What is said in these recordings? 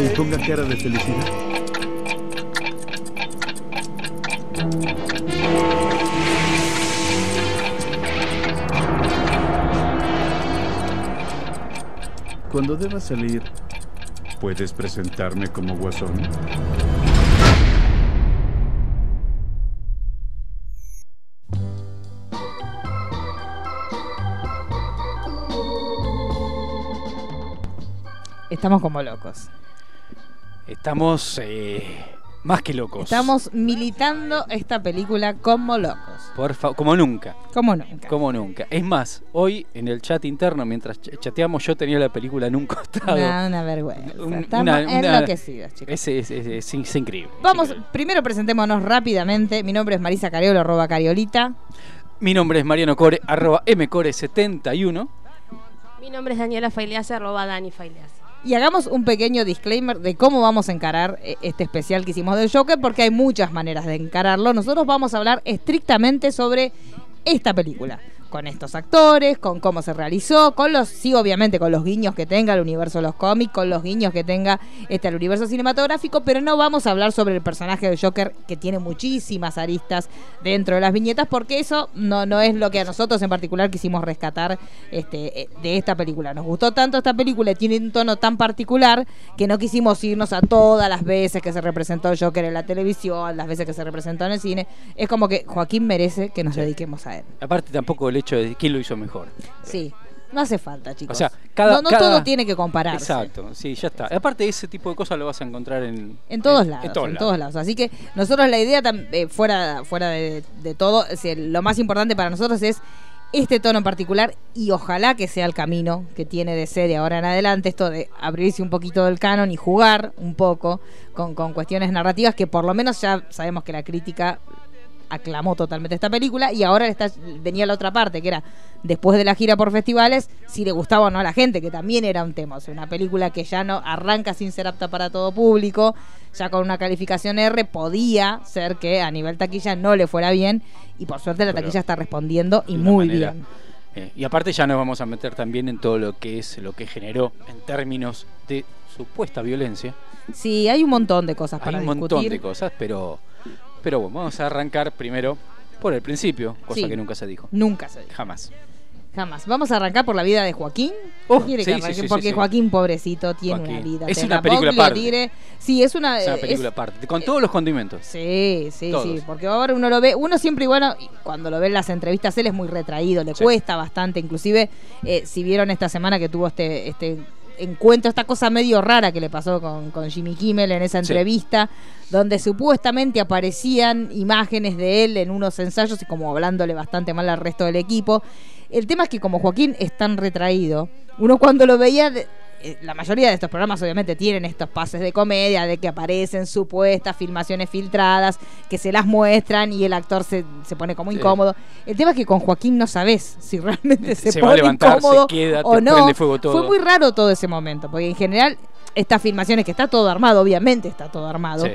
y ponga cara de felicidad. Cuando deba salir, ¿puedes presentarme como guasón? Estamos como locos. Estamos eh, más que locos. Estamos militando esta película como locos. Por fa- como nunca. Como nunca. Como nunca. Es más, hoy en el chat interno, mientras ch- chateamos, yo tenía la película en un costado. Una, una vergüenza. Un- Estamos una- una- enloquecidos, chicos. Es, es- es- es- es increíble. Vamos, increíble. primero presentémonos rápidamente. Mi nombre es Marisa Cariolo, arroba Cariolita. Mi nombre es Mariano Core, arroba mcore71. Mi nombre es Daniela Failease, arroba Dani Failease. Y hagamos un pequeño disclaimer de cómo vamos a encarar eh, este especial que hicimos del Joker, porque hay muchas maneras de encararlo. Nosotros vamos a hablar estrictamente sobre esta película. Con estos actores, con cómo se realizó, con los, sí, obviamente, con los guiños que tenga el universo de los cómics, con los guiños que tenga este, el universo cinematográfico, pero no vamos a hablar sobre el personaje del Joker, que tiene muchísimas aristas dentro de las viñetas, porque eso no, no es lo que a nosotros en particular quisimos rescatar este, eh, de esta película. Nos gustó tanto esta película y tiene un tono tan particular que no quisimos irnos a todas las veces que se representó Joker en la televisión, las veces que se representó en el cine. Es como que Joaquín merece que nos dediquemos a él. Aparte, tampoco el hecho de quién lo hizo mejor. Sí, no hace falta, chicos. O sea, cada- no no cada- todo tiene que compararse. Exacto, sí, ya está. Aparte, ese tipo de cosas lo vas a encontrar en. En todos en- lados, En todos lados. lados. Así que nosotros la idea, eh, fuera, fuera de, de todo, es lo más importante para nosotros es este tono en particular y ojalá que sea el camino que tiene de ser de ahora en adelante, esto de abrirse un poquito del canon y jugar un poco con, con cuestiones narrativas que por lo menos ya sabemos que la crítica aclamó totalmente esta película y ahora está, venía la otra parte, que era después de la gira por festivales, si le gustaba o no a la gente, que también era un tema. O sea, una película que ya no arranca sin ser apta para todo público, ya con una calificación R, podía ser que a nivel taquilla no le fuera bien y por suerte la Pero taquilla está respondiendo y muy manera- bien. Eh, y aparte ya nos vamos a meter también en todo lo que es lo que generó en términos de supuesta violencia. Sí, hay un montón de cosas Hay para un montón de cosas, pero pero bueno, vamos a arrancar primero por el principio, cosa Sí. que nunca se dijo. Nunca se dijo. Jamás. Jamás. Vamos a arrancar por la vida de Joaquín. Oh, ¿Quiere sí, sí, Porque. Joaquín, pobrecito, tiene Joaquín. una vida. Es una la película aparte. Sí, es una. Es una es- película aparte, con todos los condimentos. Sí, sí, Todos. sí, porque ahora uno lo ve, uno siempre y bueno, cuando lo ve en las entrevistas, él es muy retraído, le cuesta bastante, inclusive eh, si vieron esta semana que tuvo este, este encuentro, esta cosa medio rara que le pasó con, con Jimmy Kimmel en esa Sí. entrevista, donde supuestamente aparecían imágenes de él en unos ensayos y como hablándole bastante mal al resto del equipo. El tema es que como Joaquín es tan retraído, uno cuando lo veía... de- la mayoría de estos programas obviamente tienen estos pases de comedia, de que aparecen supuestas filmaciones filtradas, que se las muestran y el actor se, se pone como Sí. incómodo. El tema es que con Joaquín no sabes si realmente se, Se va a pone levantar, se queda, o no. fuego todo. Fue muy raro todo ese momento, porque en general estas filmaciones que está todo armado, obviamente está todo armado, Sí.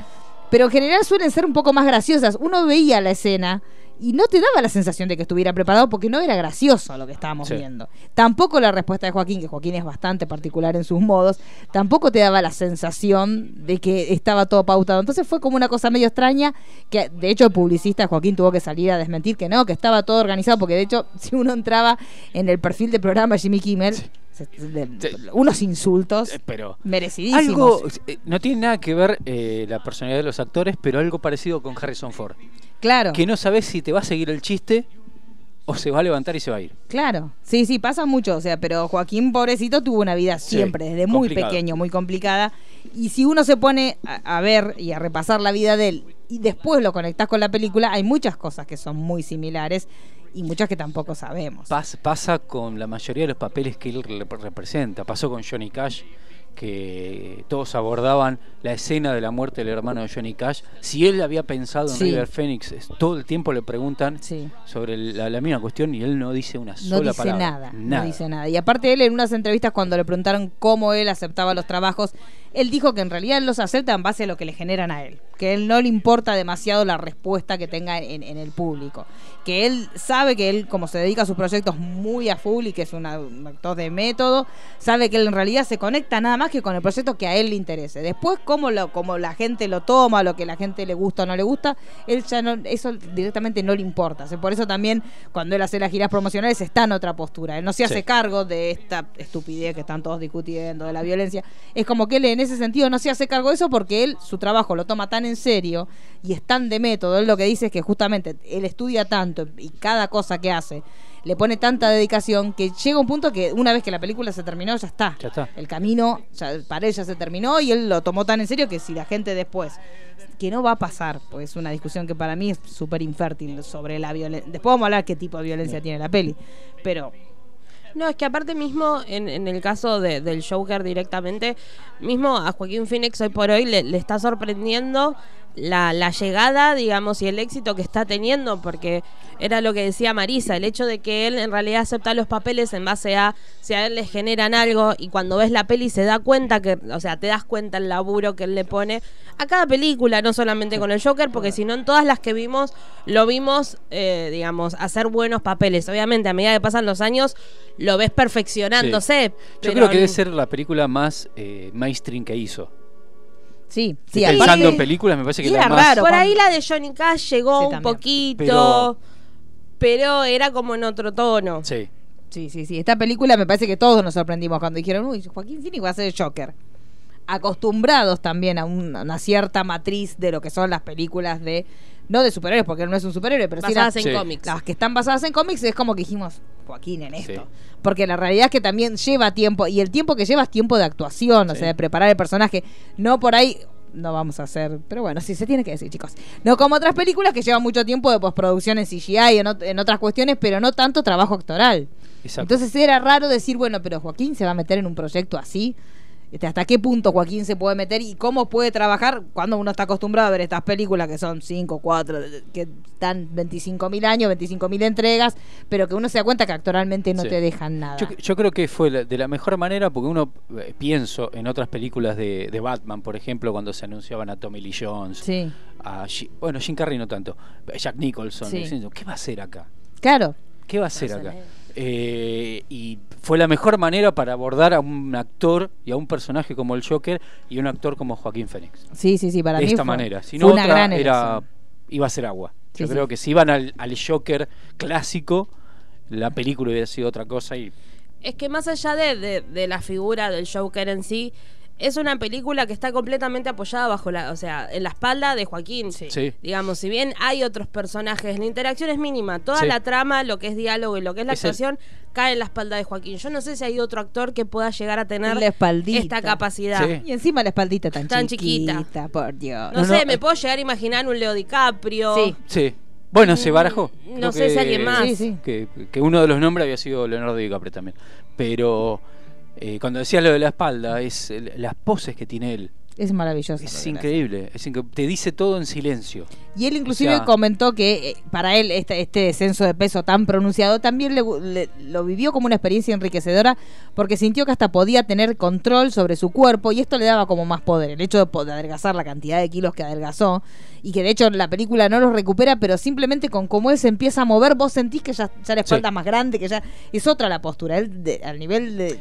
pero en general suelen ser un poco más graciosas. Uno veía la escena y no te daba la sensación de que estuviera preparado porque no era gracioso lo que estábamos Sí. viendo. Tampoco la respuesta de Joaquín, que Joaquín es bastante particular en sus modos, tampoco te daba la sensación de que estaba todo pautado. Entonces fue como una cosa medio extraña que de hecho el publicista Joaquín tuvo que salir a desmentir que no, que estaba todo organizado porque de hecho si uno entraba en el perfil de programa de Jimmy Kimmel, de- unos insultos Eh, Pero merecidísimos. algo eh, no tiene nada que ver eh, la personalidad de los actores, pero algo parecido con Harrison Ford, claro. que no sabes si te va a seguir el chiste o se va a levantar y se va a ir. Claro, sí, sí, pasa mucho, o sea, pero Joaquín, pobrecito, tuvo una vida Sí, siempre, desde muy complicado. pequeño, muy complicada. Y si uno se pone a, a ver y a repasar la vida de él y después lo conectás con la película, hay muchas cosas que son muy similares y muchas que tampoco sabemos. Pas- pasa con la mayoría de los papeles que él rep- representa. Pasó con Johnny Cash, que todos abordaban la escena de la muerte del hermano de Johnny Cash. Si él había pensado en Sí. River Phoenix, todo el tiempo le preguntan Sí. sobre la, la misma cuestión y él no dice una No sola dice palabra. nada, no dice nada. Y aparte él en unas entrevistas cuando le preguntaron cómo él aceptaba los trabajos, él dijo que en realidad él los acepta en base a lo que le generan a él, que a él no le importa demasiado la respuesta que tenga en, en el público, que él sabe que él, como se dedica a sus proyectos muy a full y que es un actor de método, sabe que él en realidad se conecta nada más que con el proyecto que a él le interese. Después, cómo, lo, como la gente lo toma, lo que la gente le gusta o no le gusta, él ya no, eso directamente no le importa. Por eso también cuando él hace las giras promocionales está en otra postura. Él no se hace Sí. cargo de esta estupidez que están todos discutiendo, de la violencia. Es como que él en ese sentido no se hace cargo de eso porque él su trabajo lo toma tan en serio y es tan de método. Él lo que dice es que justamente él estudia tanto y cada cosa que hace le pone tanta dedicación que llega un punto que una vez que la película se terminó ya está. Ya está. El camino ya, para él ya se terminó y él lo tomó tan en serio que si la gente después que no va a pasar, pues es una discusión que para mí es súper infértil sobre la violencia. Después vamos a hablar qué tipo de violencia tiene la peli, pero No, es que aparte mismo, en, en el caso de- del Joker directamente, mismo a Joaquín Phoenix hoy por hoy le, le está sorprendiendo la, la llegada, digamos, y el éxito que está teniendo, porque era lo que decía Marisa, el hecho de que él en realidad acepta los papeles en base a si a él le generan algo y cuando ves la peli se da cuenta que, o sea, te das cuenta el laburo que él le pone a cada película, no solamente con el Joker, porque si no en todas las que vimos, lo vimos, eh, digamos, hacer buenos papeles. Obviamente, a medida que pasan los años, lo ves perfeccionándose. Yo pero creo que debe ser la película más eh, mainstream que hizo. Sí, Sí, sí, Pensando en películas, me parece que y la era más. raro. Por ahí la de Johnny Cash llegó Sí, un también. poquito, pero... era como en otro tono. Sí. Sí, sí, sí. Esta película me parece que todos nos sorprendimos cuando dijeron, uy, Joaquín Phoenix va a ser el Joker. Acostumbrados también a un- a una cierta matriz de lo que son las películas de, no de superhéroes, porque él no es un superhéroe, pero sí las, en Sí. cómics. las que están basadas en cómics es como que dijimos, Joaquín en esto. Sí. Porque la realidad es que también lleva tiempo, y el tiempo que lleva es tiempo de actuación, o sea, de preparar el personaje. No por ahí, no vamos a hacer, pero bueno, sí, se tiene que decir, chicos. No como otras películas que llevan mucho tiempo de postproducción en CGI, en, ot- en otras cuestiones, pero no tanto trabajo actoral. Exacto. Entonces era raro decir, bueno, pero Joaquín se va a meter en un proyecto así. Este, ¿Hasta qué punto Joaquín se puede meter y cómo puede trabajar cuando uno está acostumbrado a ver estas películas que son 5, 4, que dan 25.000 años, 25.000 entregas, pero que uno se da cuenta que actualmente no Sí. te dejan nada? Yo, yo creo que fue la- de la mejor manera porque uno eh, pienso en otras películas de, de Batman, por ejemplo, cuando se anunciaban a Tommy Lee Jones, Sí, a Ji- bueno, Jim Carrey no tanto, Jack Nicholson, Sí. diciendo, ¿qué va a hacer acá? claro. ¿Qué va a hacer acá? Eh, y fue la mejor manera para abordar a un actor y a un personaje como el Joker y un actor como Joaquín Phoenix. Sí, sí, sí, para de mí esta fue- manera. Si no, otra gran era, iba a ser agua. Sí, Yo sí. creo que si iban al, al Joker clásico, la película hubiera sido otra cosa y Es que más allá de, de- de la figura del Joker en sí, es una película que está completamente apoyada bajo la, o sea, en la espalda de Joaquín. Sí. Digamos, si bien hay otros personajes, la interacción es mínima. Toda Sí. la trama, lo que es diálogo y lo que es la Es el- actuación, cae en la espalda de Joaquín. Yo no sé si hay otro actor que pueda llegar a tener La espaldita. esta capacidad. Sí. Y encima la espaldita tan, Tan chiquita, chiquita. por Dios. No, No, sé, no, me eh. puedo llegar a imaginar un Leo DiCaprio. Sí. Sí. Bueno, se barajó. no Creo sé si alguien más. Sí, sí. Que, que uno de los nombres había sido Leonardo DiCaprio también. Pero eh, cuando decía lo de la espalda, es el- las poses que tiene él. Es maravilloso. Es increíble. Es incre- te dice todo en silencio. Y él inclusive O sea- comentó que eh, para él este, este descenso de peso tan pronunciado también le- le- lo vivió como una experiencia enriquecedora porque sintió que hasta podía tener control sobre su cuerpo y esto le daba como más poder. El hecho de poder adelgazar la cantidad de kilos que adelgazó y que de hecho la película no los recupera, pero simplemente con cómo él se empieza a mover, vos sentís que ya, ya la espalda Sí. es más grande, que ya es otra la postura. Él de- al nivel de...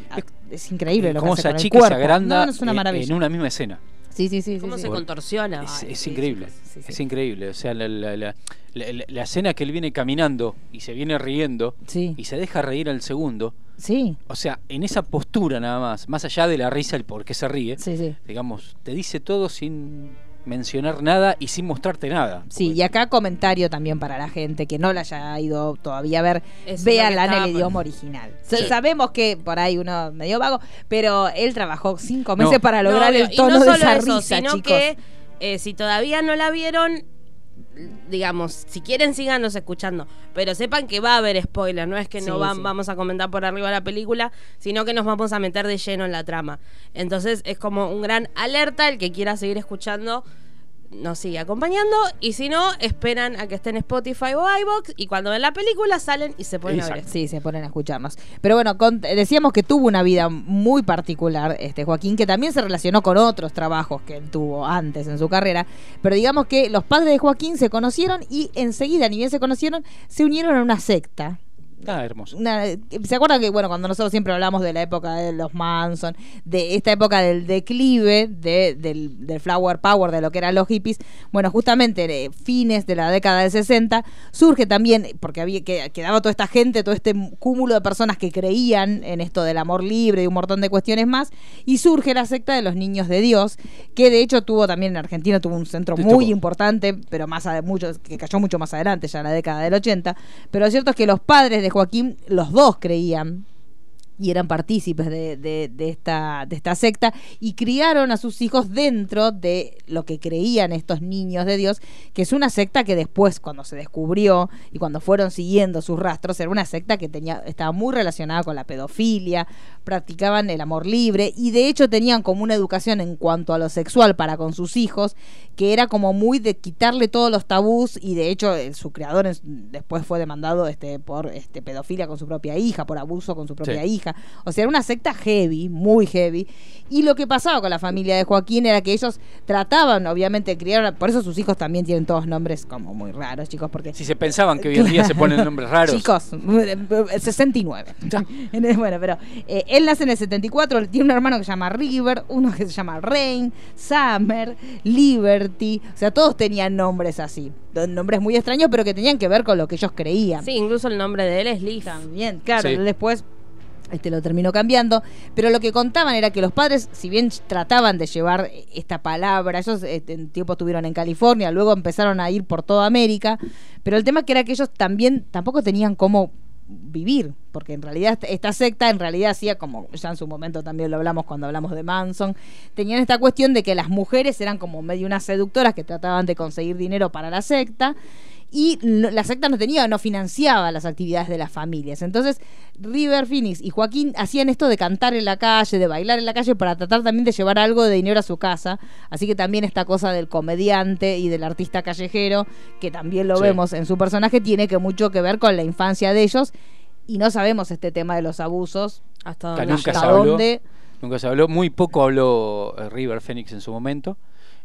Es, increíble lo que hace se con el agranda No, no, es una eh, maravilla. en una misma escena. Sí, sí, sí. sí, Cómo sí. se contorsiona. Es, Ay, es sí, increíble. sí, sí, Es increíble. O sea, la, la- la- la- la escena que él viene caminando y se viene riendo Sí. y se deja reír al segundo. Sí, O sea, en esa postura nada más, más allá de la risa, el por qué se ríe, sí, sí. digamos, te dice todo sin mencionar nada y sin mostrarte nada. Sí, Porque- y acá comentario también para la gente que no la haya ido todavía a ver, véanla en el idioma original. Sí. Sabemos que por ahí uno medio vago, pero él trabajó cinco No. meses para lograr el y tono no de solo esa eso, risa, sino chicos. que eh, si todavía no la vieron, digamos, si quieren síganos escuchando, pero sepan que va a haber spoiler, no es que no van- sí. vamos a comentar por arriba la película, sino que nos vamos a meter de lleno en la trama. Entonces es como un gran alerta el que quiera seguir escuchando. Nos sigue acompañando. Y si no, esperan a que esté en Spotify o iBox. Y cuando ven la película, salen y se ponen a ver. Sí, se ponen a escucharnos. Pero bueno, con- decíamos que tuvo una vida muy particular, este Joaquín, que también se relacionó con otros trabajos que él tuvo antes en su carrera. Pero digamos que los padres de Joaquín se conocieron y enseguida, ni bien se conocieron, se unieron a una secta. Ah, hermoso. Una- ¿Se acuerdan que, bueno, cuando nosotros siempre hablamos de la época de los Manson, de esta época del declive de, del, del Flower Power, de lo que eran los hippies? Bueno, justamente de fines de la década del 60 surge también, porque había que quedaba toda esta gente, todo este cúmulo de personas que creían en esto del amor libre y un montón de cuestiones más, y surge la secta de los niños de Dios, que de hecho tuvo también en Argentina, tuvo un centro muy importante, pero más mucho, que cayó mucho más adelante, ya en la década del 80. Pero lo cierto es que los padres de Joaquín, los dos creían y eran partícipes de, de- de esta, de esta secta y criaron a sus hijos dentro de lo que creían estos niños de Dios, que es una secta que después, cuando se descubrió y cuando fueron siguiendo sus rastros, era una secta que tenía, estaba muy relacionada con la pedofilia, practicaban el amor libre y de hecho tenían como una educación en cuanto a lo sexual para con sus hijos, que era como muy de quitarle todos los tabús y de hecho su creador después fue demandado este por este pedofilia con su propia hija, por abuso con su propia Sí. hija. O sea, era una secta heavy, muy heavy. Y lo que pasaba con la familia de Joaquín era que ellos trataban, obviamente, criaron, por eso sus hijos también tienen todos nombres como muy raros, chicos, porque Si se pensaban que hoy en día se ponen nombres raros. Chicos, el 69. bueno, pero eh, él nace en el 74, tiene un hermano que se llama River, uno que se llama Rain, Summer, Liberty, o sea, todos tenían nombres así, nombres muy extraños, pero que tenían que ver con lo que ellos creían. Sí, incluso el nombre de él es Leaf. También, claro, Sí. después este lo terminó cambiando, pero lo que contaban era que los padres, si bien trataban de llevar esta palabra, ellos este, en tiempo estuvieron en California, luego empezaron a ir por toda América, pero el tema que era que ellos también tampoco tenían cómo vivir, porque en realidad esta- secta en realidad hacía como ya en su momento también lo hablamos cuando hablamos de Manson, tenían esta cuestión de que las mujeres eran como medio unas seductoras que trataban de conseguir dinero para la secta y no- la secta no tenía, no financiaba las actividades de las familias. Entonces, River Phoenix y Joaquín hacían esto de cantar en la calle, de bailar en la calle para tratar también de llevar algo de dinero a su casa. Así que también esta cosa del comediante y del artista callejero, que también lo Sí. vemos en su personaje, tiene que mucho que ver con la infancia de ellos. Y no sabemos este tema de los abusos. Hasta Hasta donde nunca llega. se hasta habló. dónde. Nunca se habló, muy poco habló eh, River Phoenix en su momento.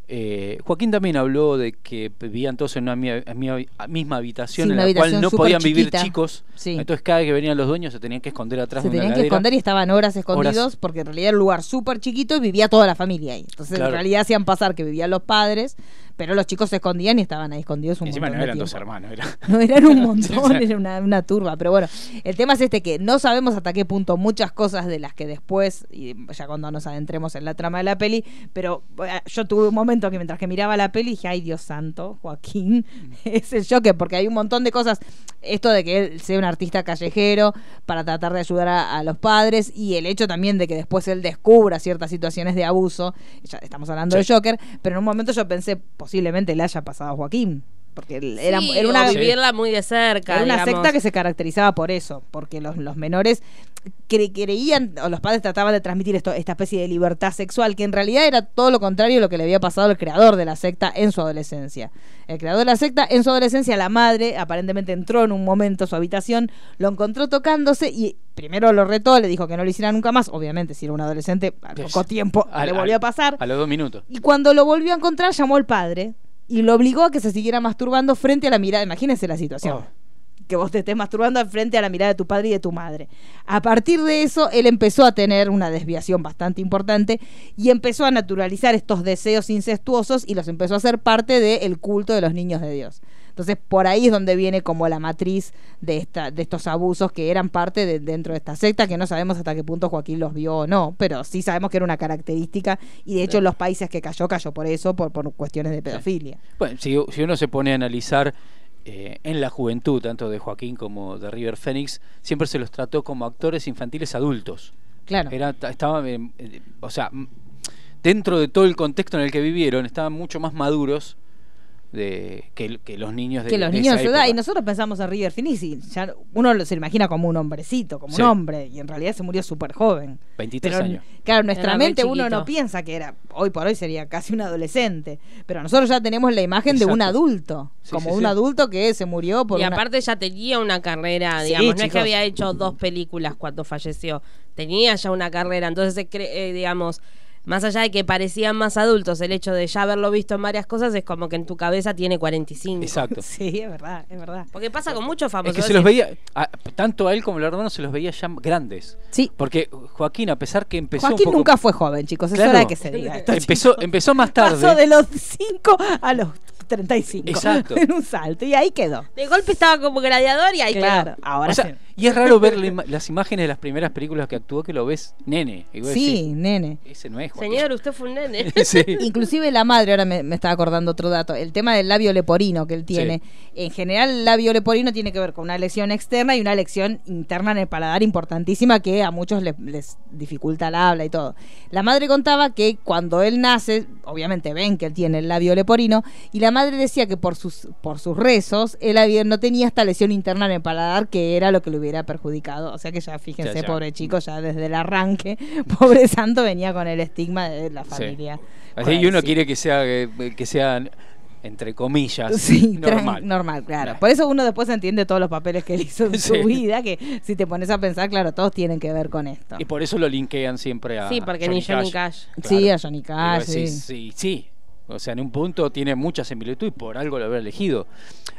Eh, Joaquín también habló de que vivían todos en una mi- mi- misma habitación Sí, en la cual no podían vivir chiquita. chicos. Sí. Entonces cada vez que venían los dueños se tenían que esconder atrás Se de una tenían que esconder y estaban horas escondidos Horas. porque en realidad era un lugar súper chiquito y vivía toda la familia ahí. Entonces Claro. en realidad hacían pasar que vivían los padres, pero los chicos se escondían y estaban ahí escondidos un Y encima montón no de eran dos hermanos, era- No, eran un montón, era una, una turba. Pero bueno, el tema es este que no sabemos hasta qué punto muchas cosas de las que después, y ya cuando nos adentremos en la trama de la peli, pero eh, yo tuve un momento que mientras que miraba la peli dije, ay Dios santo, Joaquín, es el choque, porque hay un montón de cosas, esto de que él sea un artista callejero para tratar de ayudar a, a los padres y el hecho también de que después él descubra ciertas situaciones de abuso, ya estamos hablando Sí. de Joker, pero en un momento yo pensé, posiblemente le haya pasado a Joaquín. Porque era, Sí, era una, vivirla muy de cerca. era una digamos. secta que se caracterizaba por eso, porque los, los menores cre- creían, o los padres trataban de transmitir esto, esta especie de libertad sexual, que en realidad era todo lo contrario a lo que le había pasado al creador de la secta en su adolescencia. El creador de la secta, en su adolescencia, la madre aparentemente entró en un momento a su habitación, lo encontró tocándose y primero lo retó, le dijo que no lo hiciera nunca más. Obviamente, si era un adolescente, al poco tiempo Al- le volvió a pasar. A los dos minutos. Y cuando lo volvió a encontrar, llamó al padre y lo obligó a que se siguiera masturbando frente a la mirada. Imagínense la situación. Oh. Que vos te estés masturbando frente a la mirada de tu padre y de tu madre. A partir de eso, él empezó a tener una desviación bastante importante y empezó a naturalizar estos deseos incestuosos y los empezó a hacer parte del culto de los niños de Dios. Entonces, por ahí es donde viene como la matriz de, esta, de estos abusos que eran parte de dentro de esta secta, que no sabemos hasta qué punto Joaquín los vio o no, pero sí sabemos que era una característica y de hecho en los países que cayó, cayó por eso, por, por cuestiones de pedofilia. Bueno, si, si uno se pone a analizar eh, en la juventud, tanto de Joaquín como de River Phoenix, siempre se los trató como actores infantiles adultos. Claro. Era, ta- estaba, eh, eh, o sea, dentro de todo el contexto en el que vivieron, estaban mucho más maduros de que, que los niños de que los de niños esa de su edad, época. y nosotros pensamos en River y ya uno lo- se lo imagina como un hombrecito, como Sí. un hombre, y en realidad se murió súper joven. 23 Pero, años. Claro, en nuestra Era mente uno no piensa que era, hoy por hoy sería casi un adolescente, pero nosotros ya tenemos la imagen de un adulto, Sí, como sí, un sí. adulto que se murió por Y una- aparte ya tenía una carrera, Sí, digamos, no es que había hecho dos películas cuando falleció, tenía ya una carrera, entonces, se cre- eh, digamos, más allá de que parecían más adultos, el hecho de ya haberlo visto en varias cosas es como que en tu cabeza tiene 45. Exacto. Sí, es verdad, es verdad. Porque pasa con muchos famosos. Es que se los veía, a- tanto a él como a los hermanos se los veía ya grandes. Sí. Porque Joaquín, a pesar que empezó Joaquín un poco- nunca fue joven, chicos, es Claro. hora de que se diga esto. empezó, chicos. empezó más tarde. Pasó de los 5 a los 35. Exacto. En un salto, y ahí quedó. De golpe estaba como gladiador y ahí claro, quedó. ahora O sea, sí. Y es raro ver la ima- las imágenes de las primeras películas que actuó que lo ves nene. Y vos Sí, decís, nene. ese no es Joaquín. Señor, usted fue un nene. Sí. Inclusive la madre, ahora me, me estaba acordando otro dato, el tema del labio leporino que él tiene. En general el labio leporino tiene que ver con una lesión externa y una lesión interna en el paladar importantísima que a muchos les, les dificulta el habla y todo. La madre contaba que cuando él nace, obviamente ven que él tiene el labio leporino, y la madre decía que por sus, por sus rezos él había- no tenía esta lesión interna en el paladar que era lo que le hubiera perjudicado. O sea que ya fíjense, Ya, ya. pobre chico, ya desde el arranque, pobre santo venía con el estigma de la Sí. familia. Así, y uno Sí. quiere que sea, eh, que sean, entre comillas, Sí, normal. normal, claro. Por eso uno después entiende todos los papeles que él hizo en su vida, que si te pones a pensar, claro, todos tienen que ver con esto. Y por eso lo linkean siempre a Sí, porque ni Johnny Cash. Sí, a Johnny Cash, decís, sí. sí, sí. O sea, en un punto tiene mucha similitud y por algo lo habrá elegido.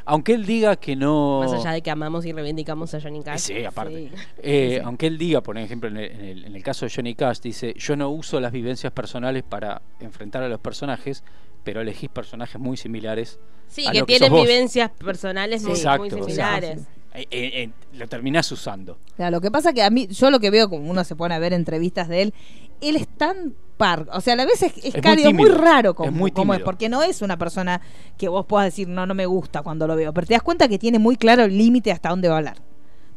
Aunque él diga que no... Más allá de que amamos y reivindicamos a Johnny Cash. Sí, aparte. Sí. Eh, Sí. Aunque él diga, por ejemplo, en el, en el- en el caso de Johnny Cash, dice, yo no uso las vivencias personales para enfrentar a los personajes, pero elegís personajes muy similares. Sí, a que lo tienen sos vos". vivencias personales muy, Exacto, muy o sea, similares. Eh, eh, eh, lo terminás usando. Claro, lo que pasa que a mí, yo lo que veo, como uno se pone a ver entrevistas de él, él es tan par, o sea, a la vez es, es muy cálido, muy, raro como, es muy como es, porque no es una persona que vos puedas decir, no, no me gusta cuando lo veo, pero te das cuenta que tiene muy claro el límite hasta dónde va a hablar.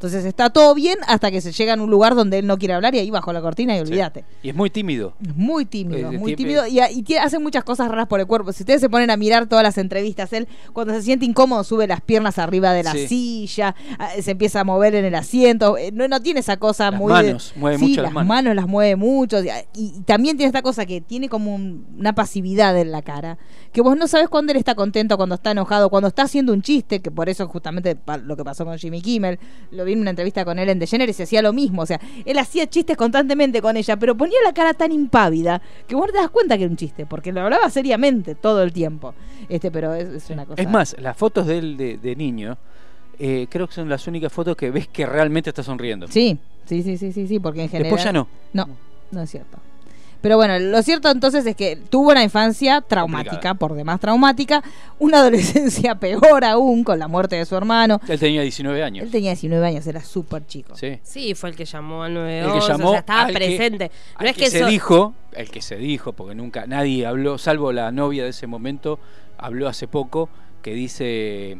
Entonces está todo bien hasta que se llega a un lugar donde él no quiere hablar y ahí bajo la cortina y Sí. olvídate. Y es muy tímido. Es muy tímido, muy tímido y, y tiene- hace muchas cosas raras por el cuerpo. Si ustedes se ponen a mirar todas las entrevistas, él cuando se siente incómodo sube las piernas arriba de la Sí. silla, ah, se empieza a mover en el asiento, eh, no, no tiene esa cosa Las muy... de- manos, mueve sí, mucho las las manos. manos las mueve mucho y, y también tiene esta cosa que tiene como un- una pasividad en la cara, que vos no sabes cuándo él está contento, cuando está enojado, cuando está haciendo un chiste, que por eso justamente lo que pasó con Jimmy Kimmel, lo vi en una entrevista con él en DeGeneres y hacía lo mismo, o sea, él hacía chistes constantemente con ella, pero ponía la cara tan impávida que vos no te das cuenta que era un chiste, porque lo hablaba seriamente todo el tiempo. Este, pero es, es una cosa. Es más, las fotos de él de, de niño, eh, creo que son las únicas fotos que ves que realmente está sonriendo. Sí, sí, sí, sí, sí, sí, porque en general. Después ya no. No, no es cierto. Pero bueno, lo cierto entonces es que tuvo una infancia traumática, Complicada. por demás traumática, una adolescencia peor aún con la muerte de su hermano. Él tenía 19 años. Él tenía 19 años, era súper chico. Sí. Sí, fue el que llamó al El 911, que llamó o sea, estaba al que- presente. al no es que, que, se so- dijo, el que se dijo, porque nunca nadie habló, salvo la novia de ese momento, habló hace poco, que dice,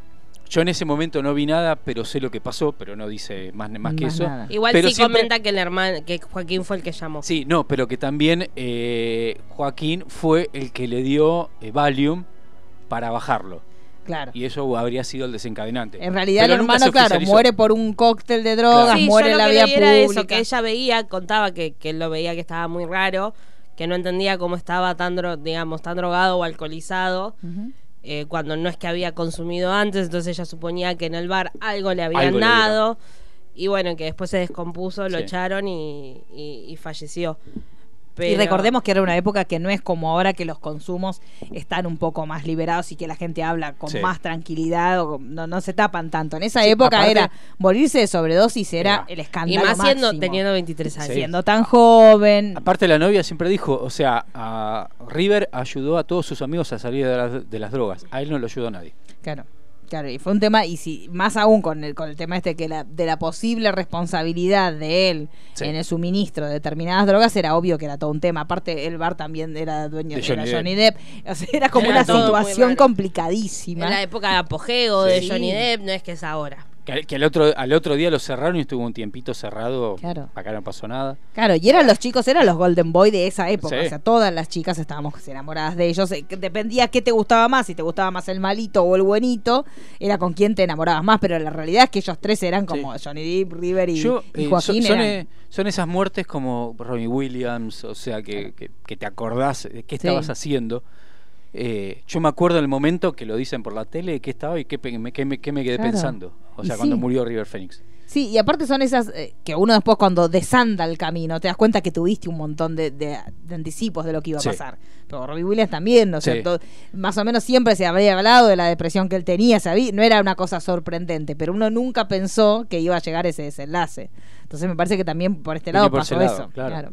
yo en ese momento no vi nada, pero sé lo que pasó, pero no dice más, más que Más eso. nada. Igual Pero sí siempre- comenta que el hermano, que Joaquín fue el que llamó. Sí, no, pero que también eh, Joaquín fue el que le dio eh, Valium para bajarlo. Claro. Y eso habría sido el desencadenante. En realidad Pero el hermano, claro, muere por un cóctel de drogas, Sí, muere yo en lo la que vía pública. eso, que ella veía, contaba que, que él lo veía que estaba muy raro, que no entendía cómo estaba tan, dro- digamos, tan drogado o alcoholizado, Ujú. Eh, cuando no es que había consumido antes, entonces ella suponía que en el bar algo le habían Algo le dado, y bueno, que después se descompuso, lo Sí. echaron y, y- y falleció. Y recordemos que era una época que no es como ahora que los consumos están un poco más liberados y que la gente habla con Sí. más tranquilidad o no, no se tapan tanto. En esa Sí, época aparte- era morirse de sobredosis era Era. el Y escándalo más siendo, máximo. teniendo 23 años. Sí. siendo tan joven. Aparte la novia siempre dijo, o sea, a River ayudó a todos sus amigos a salir de las, de las drogas. A él no lo ayudó nadie. Claro. Claro, y fue un tema, y si más aún con el, con el tema este que la, de la posible responsabilidad de él Sí. en el suministro de determinadas drogas, era obvio que era todo un tema. Aparte, el bar también era dueño De Johnny Johnny, Depp. O sea, era como Era una situación complicadísima. En la época de apogeo de. Johnny Depp, no es que es ahora. Que, que al, otro, al otro día lo cerraron y estuvo un tiempito cerrado. Claro. Acá no pasó nada. Claro, y eran los chicos, eran los Golden Boy de esa época. Sí. O sea, todas las chicas estábamos enamoradas de ellos. Eh, Dependía qué te gustaba más, si te gustaba más el malito o el buenito, era con quién te enamorabas más. Pero la realidad es que ellos tres eran como Johnny Depp, River y, Yo, y eh, son, son, eran- eh, son esas muertes como Robbie Williams, o sea, que, que- que te acordás de qué Sí. estabas haciendo. Eh, yo me acuerdo del momento que lo dicen por la tele, qué estaba y qué, me, quedé Claro. pensando. O Y sea, cuando sí. murió River Phoenix. Sí, y aparte son esas eh, que uno después cuando desanda el camino te das cuenta que tuviste un montón de, de- de anticipos de lo que iba a Sí. pasar. Pero Robbie Williams también, ¿no? O sea, Sí. todo- más o menos siempre se había hablado de la depresión que él tenía, sabía, no era una cosa sorprendente, pero uno nunca pensó que iba a llegar ese desenlace. Entonces me parece que también por este lado por pasó lado, eso. claro. claro.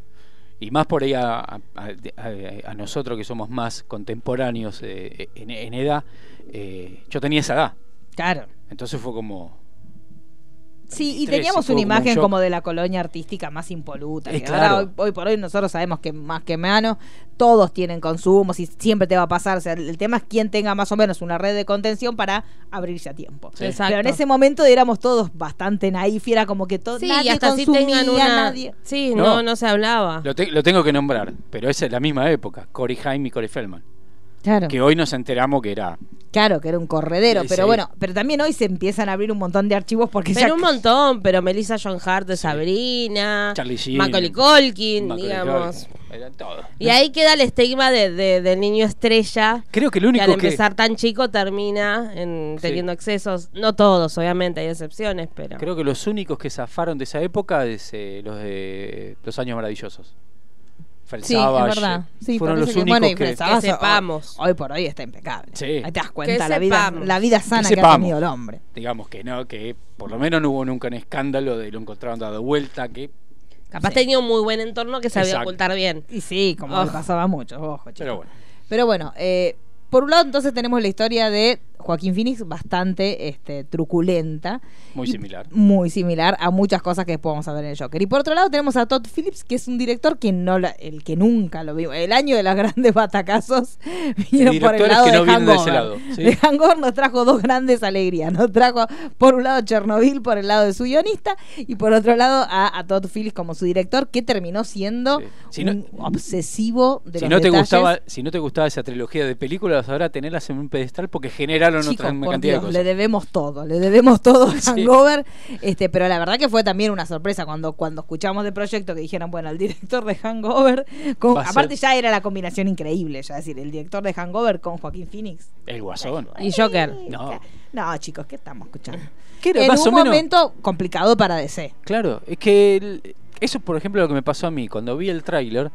Y más por ahí a, a- a- a nosotros que somos más contemporáneos eh, en, en edad, eh, yo tenía esa edad. Claro. Entonces fue como... Sí, y 23, teníamos una como un imagen como de la colonia artística más impoluta. Que claro. ahora, hoy, hoy por hoy nosotros sabemos que más que menos todos tienen consumos y siempre te va a pasar. O sea, el, tema es quién tenga más o menos una red de contención para abrirse a tiempo. Sí. Exacto. Pero en ese momento éramos todos bastante naif y era como que todo Sí, nadie y hasta si consumía, tengan una. nadie. Sí, No. no, no, se hablaba. Lo, te- lo tengo que nombrar, pero esa es la misma época, Corey Haim y Corey Feldman. Claro. Que hoy nos enteramos que era... Claro, que era un corredero, Sí, pero sí. bueno, pero también hoy se empiezan a abrir un montón de archivos porque Pero ya un montón, pero Melissa John Hart de Sabrina, Charlie Sheen, Macaulay Culkin, Macaulay digamos. Eran todos. Y ahí queda el estigma de, de- del niño estrella. Creo que el Que único al que... empezar tan chico termina en, Sí. teniendo excesos. No todos, obviamente, hay excepciones, pero. Creo que los únicos que zafaron de esa época es eh, los de Los Años Maravillosos. Fred Sí, es Savage, verdad. Sí, fueron los que- únicos bueno, y que... Sepamos. Hoy, hoy por hoy está impecable. Sí. Ahí te das cuenta Que la vida, la vida sana que, ha tenido el hombre. Digamos que no, que por lo menos no hubo nunca un escándalo de lo encontraron dado vuelta, que... Capaz tenía un muy buen entorno que sabía Exacto. ocultar bien. Y sí, como Oh. le pasaba a muchos, ojo. Pero bueno. Pero bueno, eh, por un lado entonces tenemos la historia de Joaquín Phoenix bastante este, truculenta. Muy similar. Muy similar a muchas cosas que a ver en el Joker. Y por otro lado tenemos a Todd Phillips, que es un director que no la- el que nunca lo vimos. El año de los grandes batacazos vinieron por el lado que de no de ese lado, ¿sí? De Hangover nos trajo dos grandes alegrías. Nos trajo por un lado Chernobyl por el lado de su guionista y por otro lado a, a Todd Phillips como su director, que terminó siendo Sí. Si no- un obsesivo de Si los no, te detalles. gustaba, si no te gustaba esa trilogía de películas, ahora tenerlas en un pedestal porque generaron Chicos, otra por cantidad Dios, de le cosas. debemos todo, le debemos todo a Sí. Hangover, este, pero la verdad que fue también una sorpresa cuando, cuando escuchamos del proyecto que dijeron, bueno, el director de Hangover, con- aparte ser- ya era la combinación increíble, ya decir, el director de Hangover con Joaquín Phoenix. El guasón. Y Joker. No. No, chicos, ¿qué estamos escuchando? Que era en más un o menos- momento complicado para DC. Claro, es que el- eso, por ejemplo, lo que me pasó a mí cuando vi el tráiler,